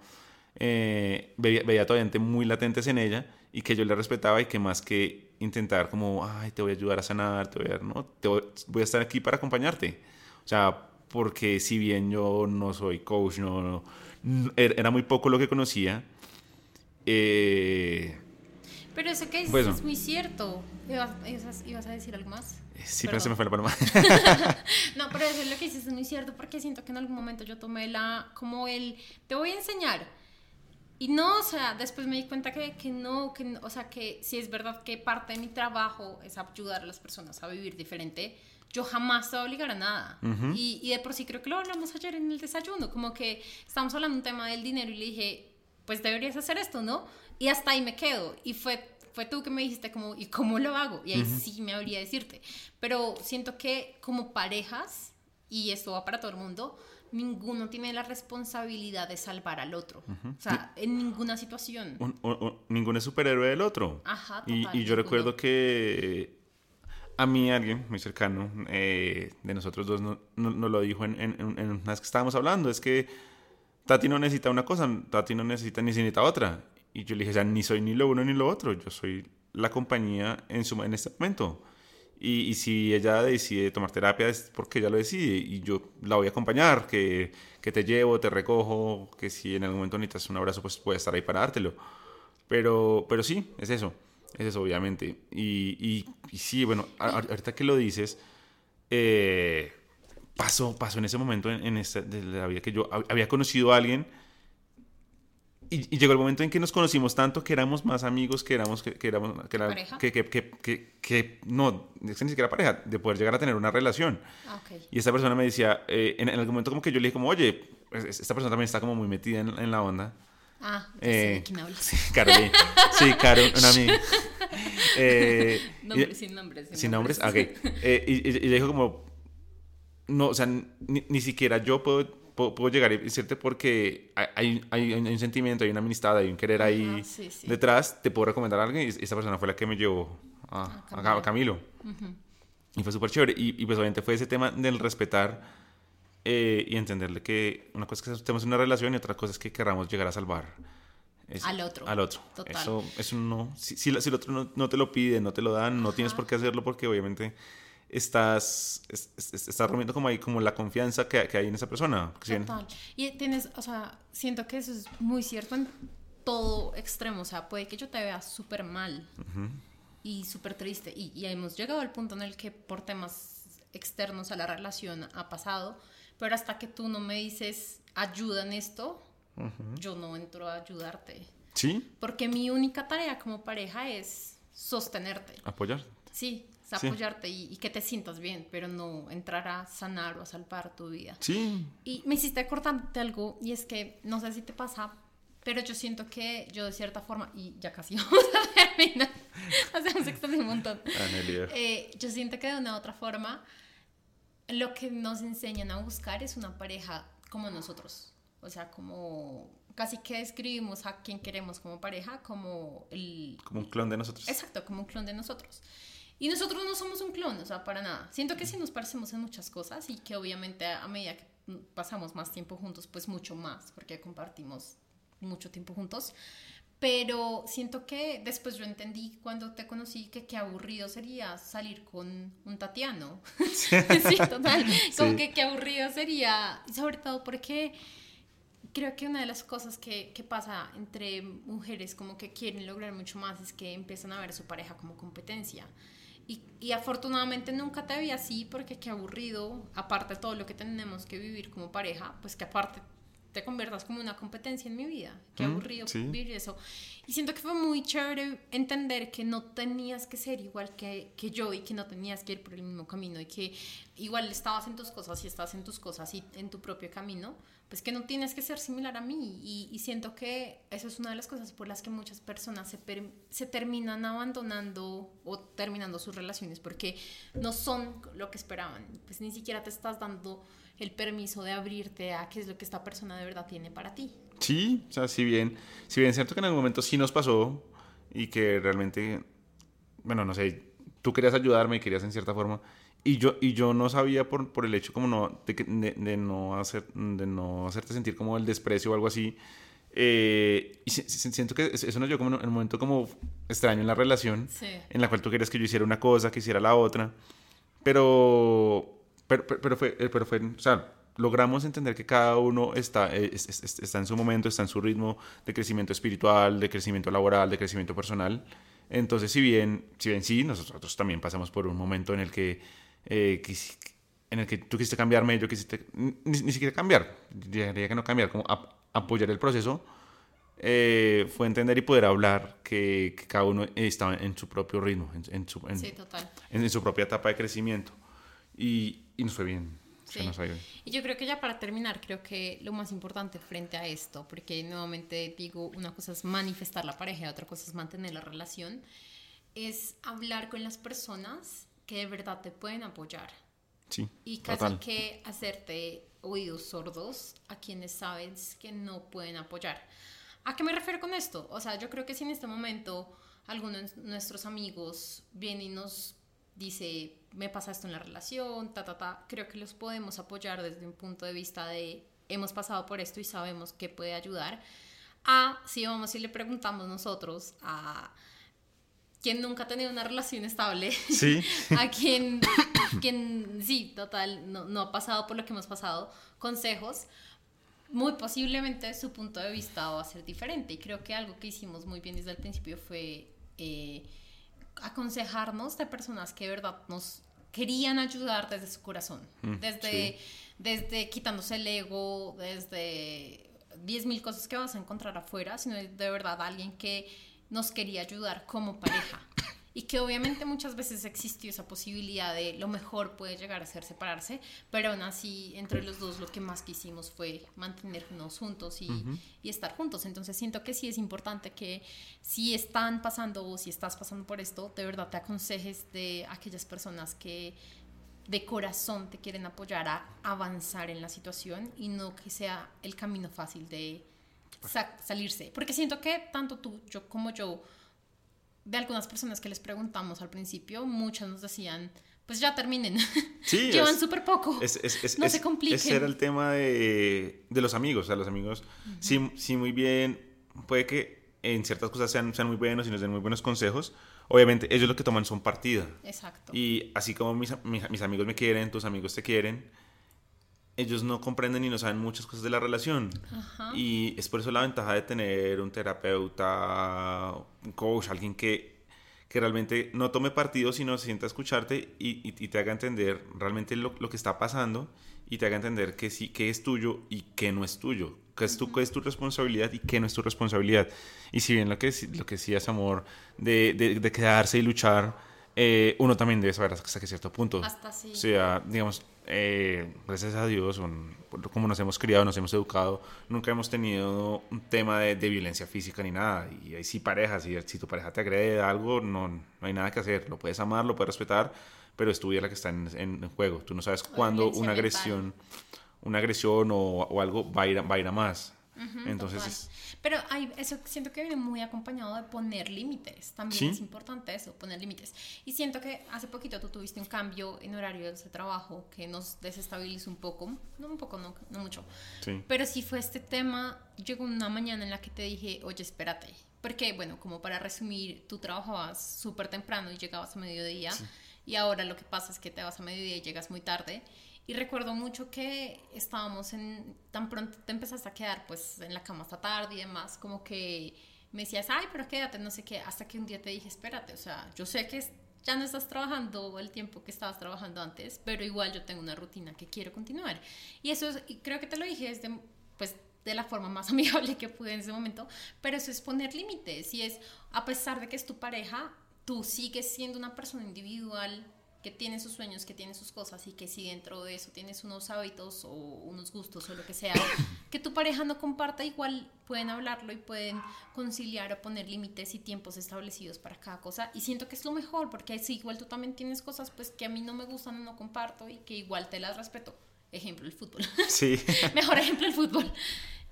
eh, veía, veía todavía muy latentes en ella y que yo le respetaba y que más que intentar como, ay, te voy a ayudar a sanar, te voy a, ¿no? te voy, voy a estar aquí para acompañarte. O sea, porque si bien yo no soy coach, no, no er, era muy poco lo que conocía. Eh,
pero eso que dices es muy cierto. ¿Ibas, a decir algo más?
Sí, pero se me fue la paloma. *laughs*
no, pero eso es lo que dices es muy cierto porque siento que en algún momento yo tomé la, como el, te voy a enseñar. Y no, o sea, después me di cuenta que, que no, que, o sea, que si es verdad que parte de mi trabajo es ayudar a las personas a vivir diferente, yo jamás te voy a obligar a nada. y, y, de por sí creo que lo hablamos ayer en el desayuno, como que estamos hablando un tema del dinero y le dije, pues deberías hacer esto, ¿no? Y hasta ahí me quedo. Y fue fue tú que me dijiste como, ¿y cómo lo hago? Y ahí sí me habría decirte. Pero siento que como parejas, y esto va para todo el mundo, ninguno tiene la responsabilidad de salvar al otro. O sea, en ninguna situación.
ninguno es superhéroe del otro.
Ajá,
y, yo recuerdo que a mí alguien muy cercano eh, de nosotros dos nos no, lo dijo en, en que estábamos hablando, es que Tati no necesita una cosa, Tati no necesita ni necesita otra. Y yo le dije, o sea, ni soy ni lo uno ni lo otro, yo soy la compañía en, su, en este momento. Y, y, si ella decide tomar terapia es porque ella lo decide y yo la voy a acompañar, que, que te llevo, te recojo, que si en algún momento necesitas un abrazo, pues puede estar ahí para dártelo. Pero, pero sí, es eso, es eso obviamente. Y, y, sí, bueno, ahorita que lo dices, eh, pasó, pasó en ese momento en, en esta, de la vida que yo había conocido a alguien y, llegó el momento en que nos conocimos tanto que éramos más amigos que éramos que, éramos que,
¿Pareja?
que, que, que, no ni siquiera pareja de poder llegar a tener una relación
ah,
y esta persona me decía eh, en, algún momento como que yo le dije como oye esta persona también está como muy metida en, en la onda
ah eh, quién hablas.
sí Caro sí Caro una *laughs* amiga.
Eh, sin nombres
sin, nombres, ah, okay. eh, y, y, dijo como no o sea ni, ni siquiera yo puedo puedo, llegar y decirte porque hay, hay, un sentimiento, hay una amistad, hay un querer ahí detrás, te puedo recomendar a alguien y esa persona fue la que me llevó a, a Camilo. Y fue súper chévere. Y, y, pues obviamente fue ese tema del respetar eh, y entenderle que una cosa es que estemos en una relación y otra cosa es que queramos llegar a salvar.
al otro.
Al otro. Eso, eso no. Si, si, el otro no, no, te lo pide, no te lo dan, no tienes por qué hacerlo porque obviamente estás, estás rompiendo como ahí como la confianza que, que hay en esa persona.
Total. Y tienes, o sea, siento que eso es muy cierto en todo extremo. O sea, puede que yo te vea súper mal y súper triste. Y, y, hemos llegado al punto en el que por temas externos a la relación ha pasado. Pero hasta que tú no me dices ayuda en esto, yo no entro a ayudarte.
Sí.
Porque mi única tarea como pareja es sostenerte.
Apoyar.
Sí, apoyarte y, que te sientas bien, pero no entrar a sanar o a salvar tu vida.
Sí.
Y me hiciste acordarte algo, y es que no sé si te pasa, pero yo siento que yo de cierta forma, y ya casi *laughs* vamos a terminar, *laughs* hacemos extender un montón. Eh, yo siento que de una u otra forma, lo que nos enseñan a buscar es una pareja como nosotros. O sea, como casi que describimos a quien queremos como pareja como el...
Como un clon de nosotros.
Exacto, como un clon de nosotros. Y nosotros no somos un clon, o sea, para nada. Siento que sí nos parecemos en muchas cosas y que obviamente a medida que pasamos más tiempo juntos, pues mucho más, porque compartimos mucho tiempo juntos. Pero siento que después yo entendí cuando te conocí que qué aburrido sería salir con un Tatiano. *laughs* sí, total. Como que qué aburrido sería, sobre todo porque creo que una de las cosas que, que, pasa entre mujeres como que quieren lograr mucho más es que empiezan a ver a su pareja como competencia. Y, y, afortunadamente nunca te vi así porque qué aburrido, aparte de todo lo que tenemos que vivir como pareja, pues que aparte te conviertas como una competencia en mi vida. Qué aburrido vivir eso. Y siento que fue muy chévere entender que no tenías que ser igual que, que, yo y que no tenías que ir por el mismo camino y que igual estabas en tus cosas y estás en tus cosas y en tu propio camino pues que no tienes que ser similar a mí y, siento que eso es una de las cosas por las que muchas personas se, se, terminan abandonando o terminando sus relaciones porque no son lo que esperaban, pues ni siquiera te estás dando el permiso de abrirte a qué es lo que esta persona de verdad tiene para ti.
Sí, o sea, si bien, si bien es cierto que en algún momento sí nos pasó y que realmente, bueno, no sé, tú querías ayudarme y querías en cierta forma y yo, y yo no sabía por, por el hecho como no, de, de, no hacer, de no hacerte sentir como el desprecio o algo así. Eh, y siento que eso nos dio como en un momento como extraño en la relación, en la cual tú querías que yo hiciera una cosa, que hiciera la otra. Pero, pero, pero, fue, eh, pero fue, o sea, logramos entender que cada uno está, eh, está en su momento, está en su ritmo de crecimiento espiritual, de crecimiento laboral, de crecimiento personal. Entonces, si bien, si bien sí, nosotros también pasamos por un momento en el que, eh, en el que tú quisiste cambiarme, yo quisiste, ni, siquiera cambiar, diría que no cambiar, como apoyar el proceso, eh, fue entender y poder hablar que, cada uno estaba en su propio ritmo, en, su, en, su propia etapa de crecimiento. Y, y nos fue bien.
Y yo creo que ya para terminar, creo que lo más importante frente a esto, porque nuevamente digo, una cosa es manifestar la pareja otra cosa es mantener la relación, es hablar con las personas que de verdad te pueden apoyar.
Sí.
Y casi que hacerte oídos sordos a quienes sabes que no pueden apoyar. ¿A qué me refiero con esto? O sea, yo creo que si en este momento algunos de nuestros amigos vienen y nos dice, me pasa esto en la relación, ta, ta, ta, creo que los podemos apoyar desde un punto de vista de hemos pasado por esto y sabemos que puede ayudar. A si vamos y le preguntamos nosotros a quien nunca ha tenido una relación estable,
¿Sí? *laughs*
a quien, quien, sí, total, no, no ha pasado por lo que hemos pasado, consejos, muy posiblemente su punto de vista va a ser diferente. Y creo que algo que hicimos muy bien desde el principio fue eh, aconsejarnos de personas que de verdad nos querían ayudar desde su corazón, mm, desde, desde quitándose el ego, desde 10.000 cosas que vas a encontrar afuera, sino de verdad alguien que nos quería ayudar como pareja y que obviamente muchas veces existió esa posibilidad de lo mejor puede llegar a ser separarse, pero aún así entre los dos lo que más quisimos fue mantenernos juntos y, y, estar juntos. Entonces siento que sí es importante que si están pasando o si estás pasando por esto, de verdad te aconsejes de aquellas personas que de corazón te quieren apoyar a avanzar en la situación y no que sea el camino fácil de salirse. Porque siento que tanto tú yo como yo de algunas personas que les preguntamos al principio, muchas nos decían, pues ya terminen. *laughs* Sí, Llevan súper poco. no se compliquen.
Ese era el tema de, de los amigos. O sea, los amigos, sí, sí, muy bien. Puede que en ciertas cosas sean, sean muy buenos y nos den muy buenos consejos. Obviamente, ellos lo que toman son partida.
Exacto.
Y así como mis, mis, mis amigos me quieren, tus amigos te quieren, ellos no comprenden y no saben muchas cosas de la relación. Y es por eso la ventaja de tener un terapeuta, un coach, alguien que, que realmente no tome partido, sino se sienta a escucharte y, y, te haga entender realmente lo, lo, que está pasando y te haga entender que sí, que es tuyo y que no es tuyo, que es, tu, que es tu responsabilidad y que no es tu responsabilidad. Y si bien lo que, lo que sí es amor de, de, de quedarse y luchar, eh, uno también debe saber hasta que cierto punto.
Hasta sí. O
sea, digamos, eh, gracias a Dios, como nos hemos criado, nos hemos educado, nunca hemos tenido un tema de, violencia física ni nada. Y ahí sí parejas, y si tu pareja te agrede algo, no, no hay nada que hacer. Lo puedes amar, lo puedes respetar, pero es tu vida la que está en, en, juego. Tú no sabes cuándo una agresión, una agresión o, o, algo va a ir, va a, ir a más. Entonces,
pero hay, eso siento que viene muy acompañado de poner límites. También es importante eso, poner límites. Y siento que hace poquito tú tuviste un cambio en horario de trabajo que nos desestabilizó un poco. No un poco, no, no mucho. Pero sí fue este tema. Llegó una mañana en la que te dije, oye, espérate. Porque, bueno, como para resumir, tú trabajabas súper temprano y llegabas a mediodía. Y ahora lo que pasa es que te vas a mediodía y llegas muy tarde. Y recuerdo mucho que estábamos en, tan pronto te empezaste a quedar pues en la cama hasta tarde y demás, como que me decías, ay, pero quédate, no sé qué, hasta que un día te dije, espérate, o sea, yo sé que ya no estás trabajando el tiempo que estabas trabajando antes, pero igual yo tengo una rutina que quiero continuar. Y eso es, y creo que te lo dije desde, pues, de la forma más *laughs* amigable que pude en ese momento, pero eso es poner límites y es, a pesar de que es tu pareja, tú sigues siendo una persona individual que tiene sus sueños, que tiene sus cosas y que si dentro de eso tienes unos hábitos o unos gustos o lo que sea, *coughs* que tu pareja no comparta, igual pueden hablarlo y pueden conciliar o poner límites y tiempos establecidos para cada cosa. Y siento que es lo mejor, porque si igual tú también tienes cosas pues que a mí no me gustan o no comparto y que igual te las respeto. Ejemplo, el fútbol.
Sí. *laughs*
mejor ejemplo, el fútbol.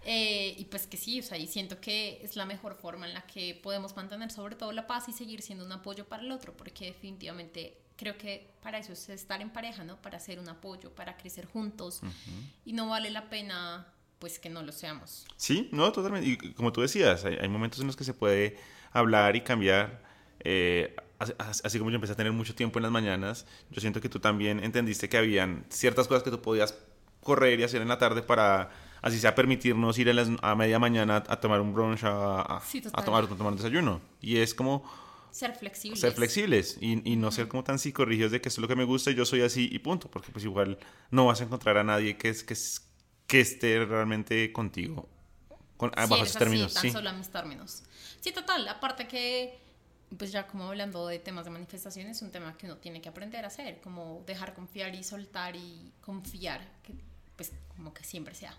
Eh, y pues que sí, o sea, y siento que es la mejor forma en la que podemos mantener sobre todo la paz y seguir siendo un apoyo para el otro, porque definitivamente creo que para eso es estar en pareja, ¿no? Para ser un apoyo, para crecer juntos y no vale la pena pues que no lo seamos.
Sí, no, totalmente. Y como tú decías, hay, momentos en los que se puede hablar y cambiar. Eh, así como yo empecé a tener mucho tiempo en las mañanas, yo siento que tú también entendiste que habían ciertas cosas que tú podías correr y hacer en la tarde para, así sea, permitirnos ir a, media mañana a tomar un brunch, a, a, tomar, tomar un desayuno. Y es como...
Ser flexibles.
Ser flexibles y, y no ser como tan psicorrigidos de que esto es lo que me gusta y yo soy así y punto. Porque pues igual no vas a encontrar a nadie que, es, que, que esté realmente contigo. Con,
sí, bajo esos términos. Tan sí. solo a mis términos. Sí, total. Aparte que pues ya como hablando de temas de manifestación, es un tema que uno tiene que aprender a hacer, como dejar confiar y soltar y confiar, que pues como que siempre sea.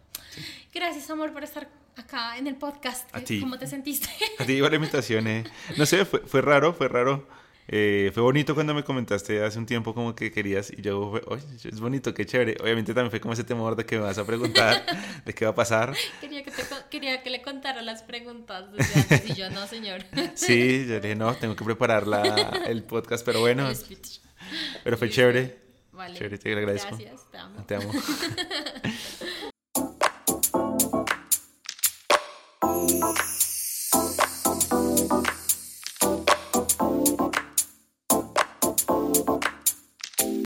Gracias, amor, por estar acá en el podcast. ¿Cómo te sentiste? *laughs*
A ti, la invitación. Eh. No sé, fue, fue raro, fue raro. Eh, fue bonito cuando me comentaste hace un tiempo como que querías y yo, oye, es bonito, qué chévere. Obviamente también fue como ese temor de que me vas a preguntar, *laughs* de qué va a pasar.
Quería que, quería que le contara las preguntas desde antes y yo, no, señor. *laughs*
Sí, yo dije, no, tengo que preparar la, el podcast, pero bueno. Pero fue chévere.
Vale.
Chévere, te.
Gracias, te amo.
Te amo. *laughs*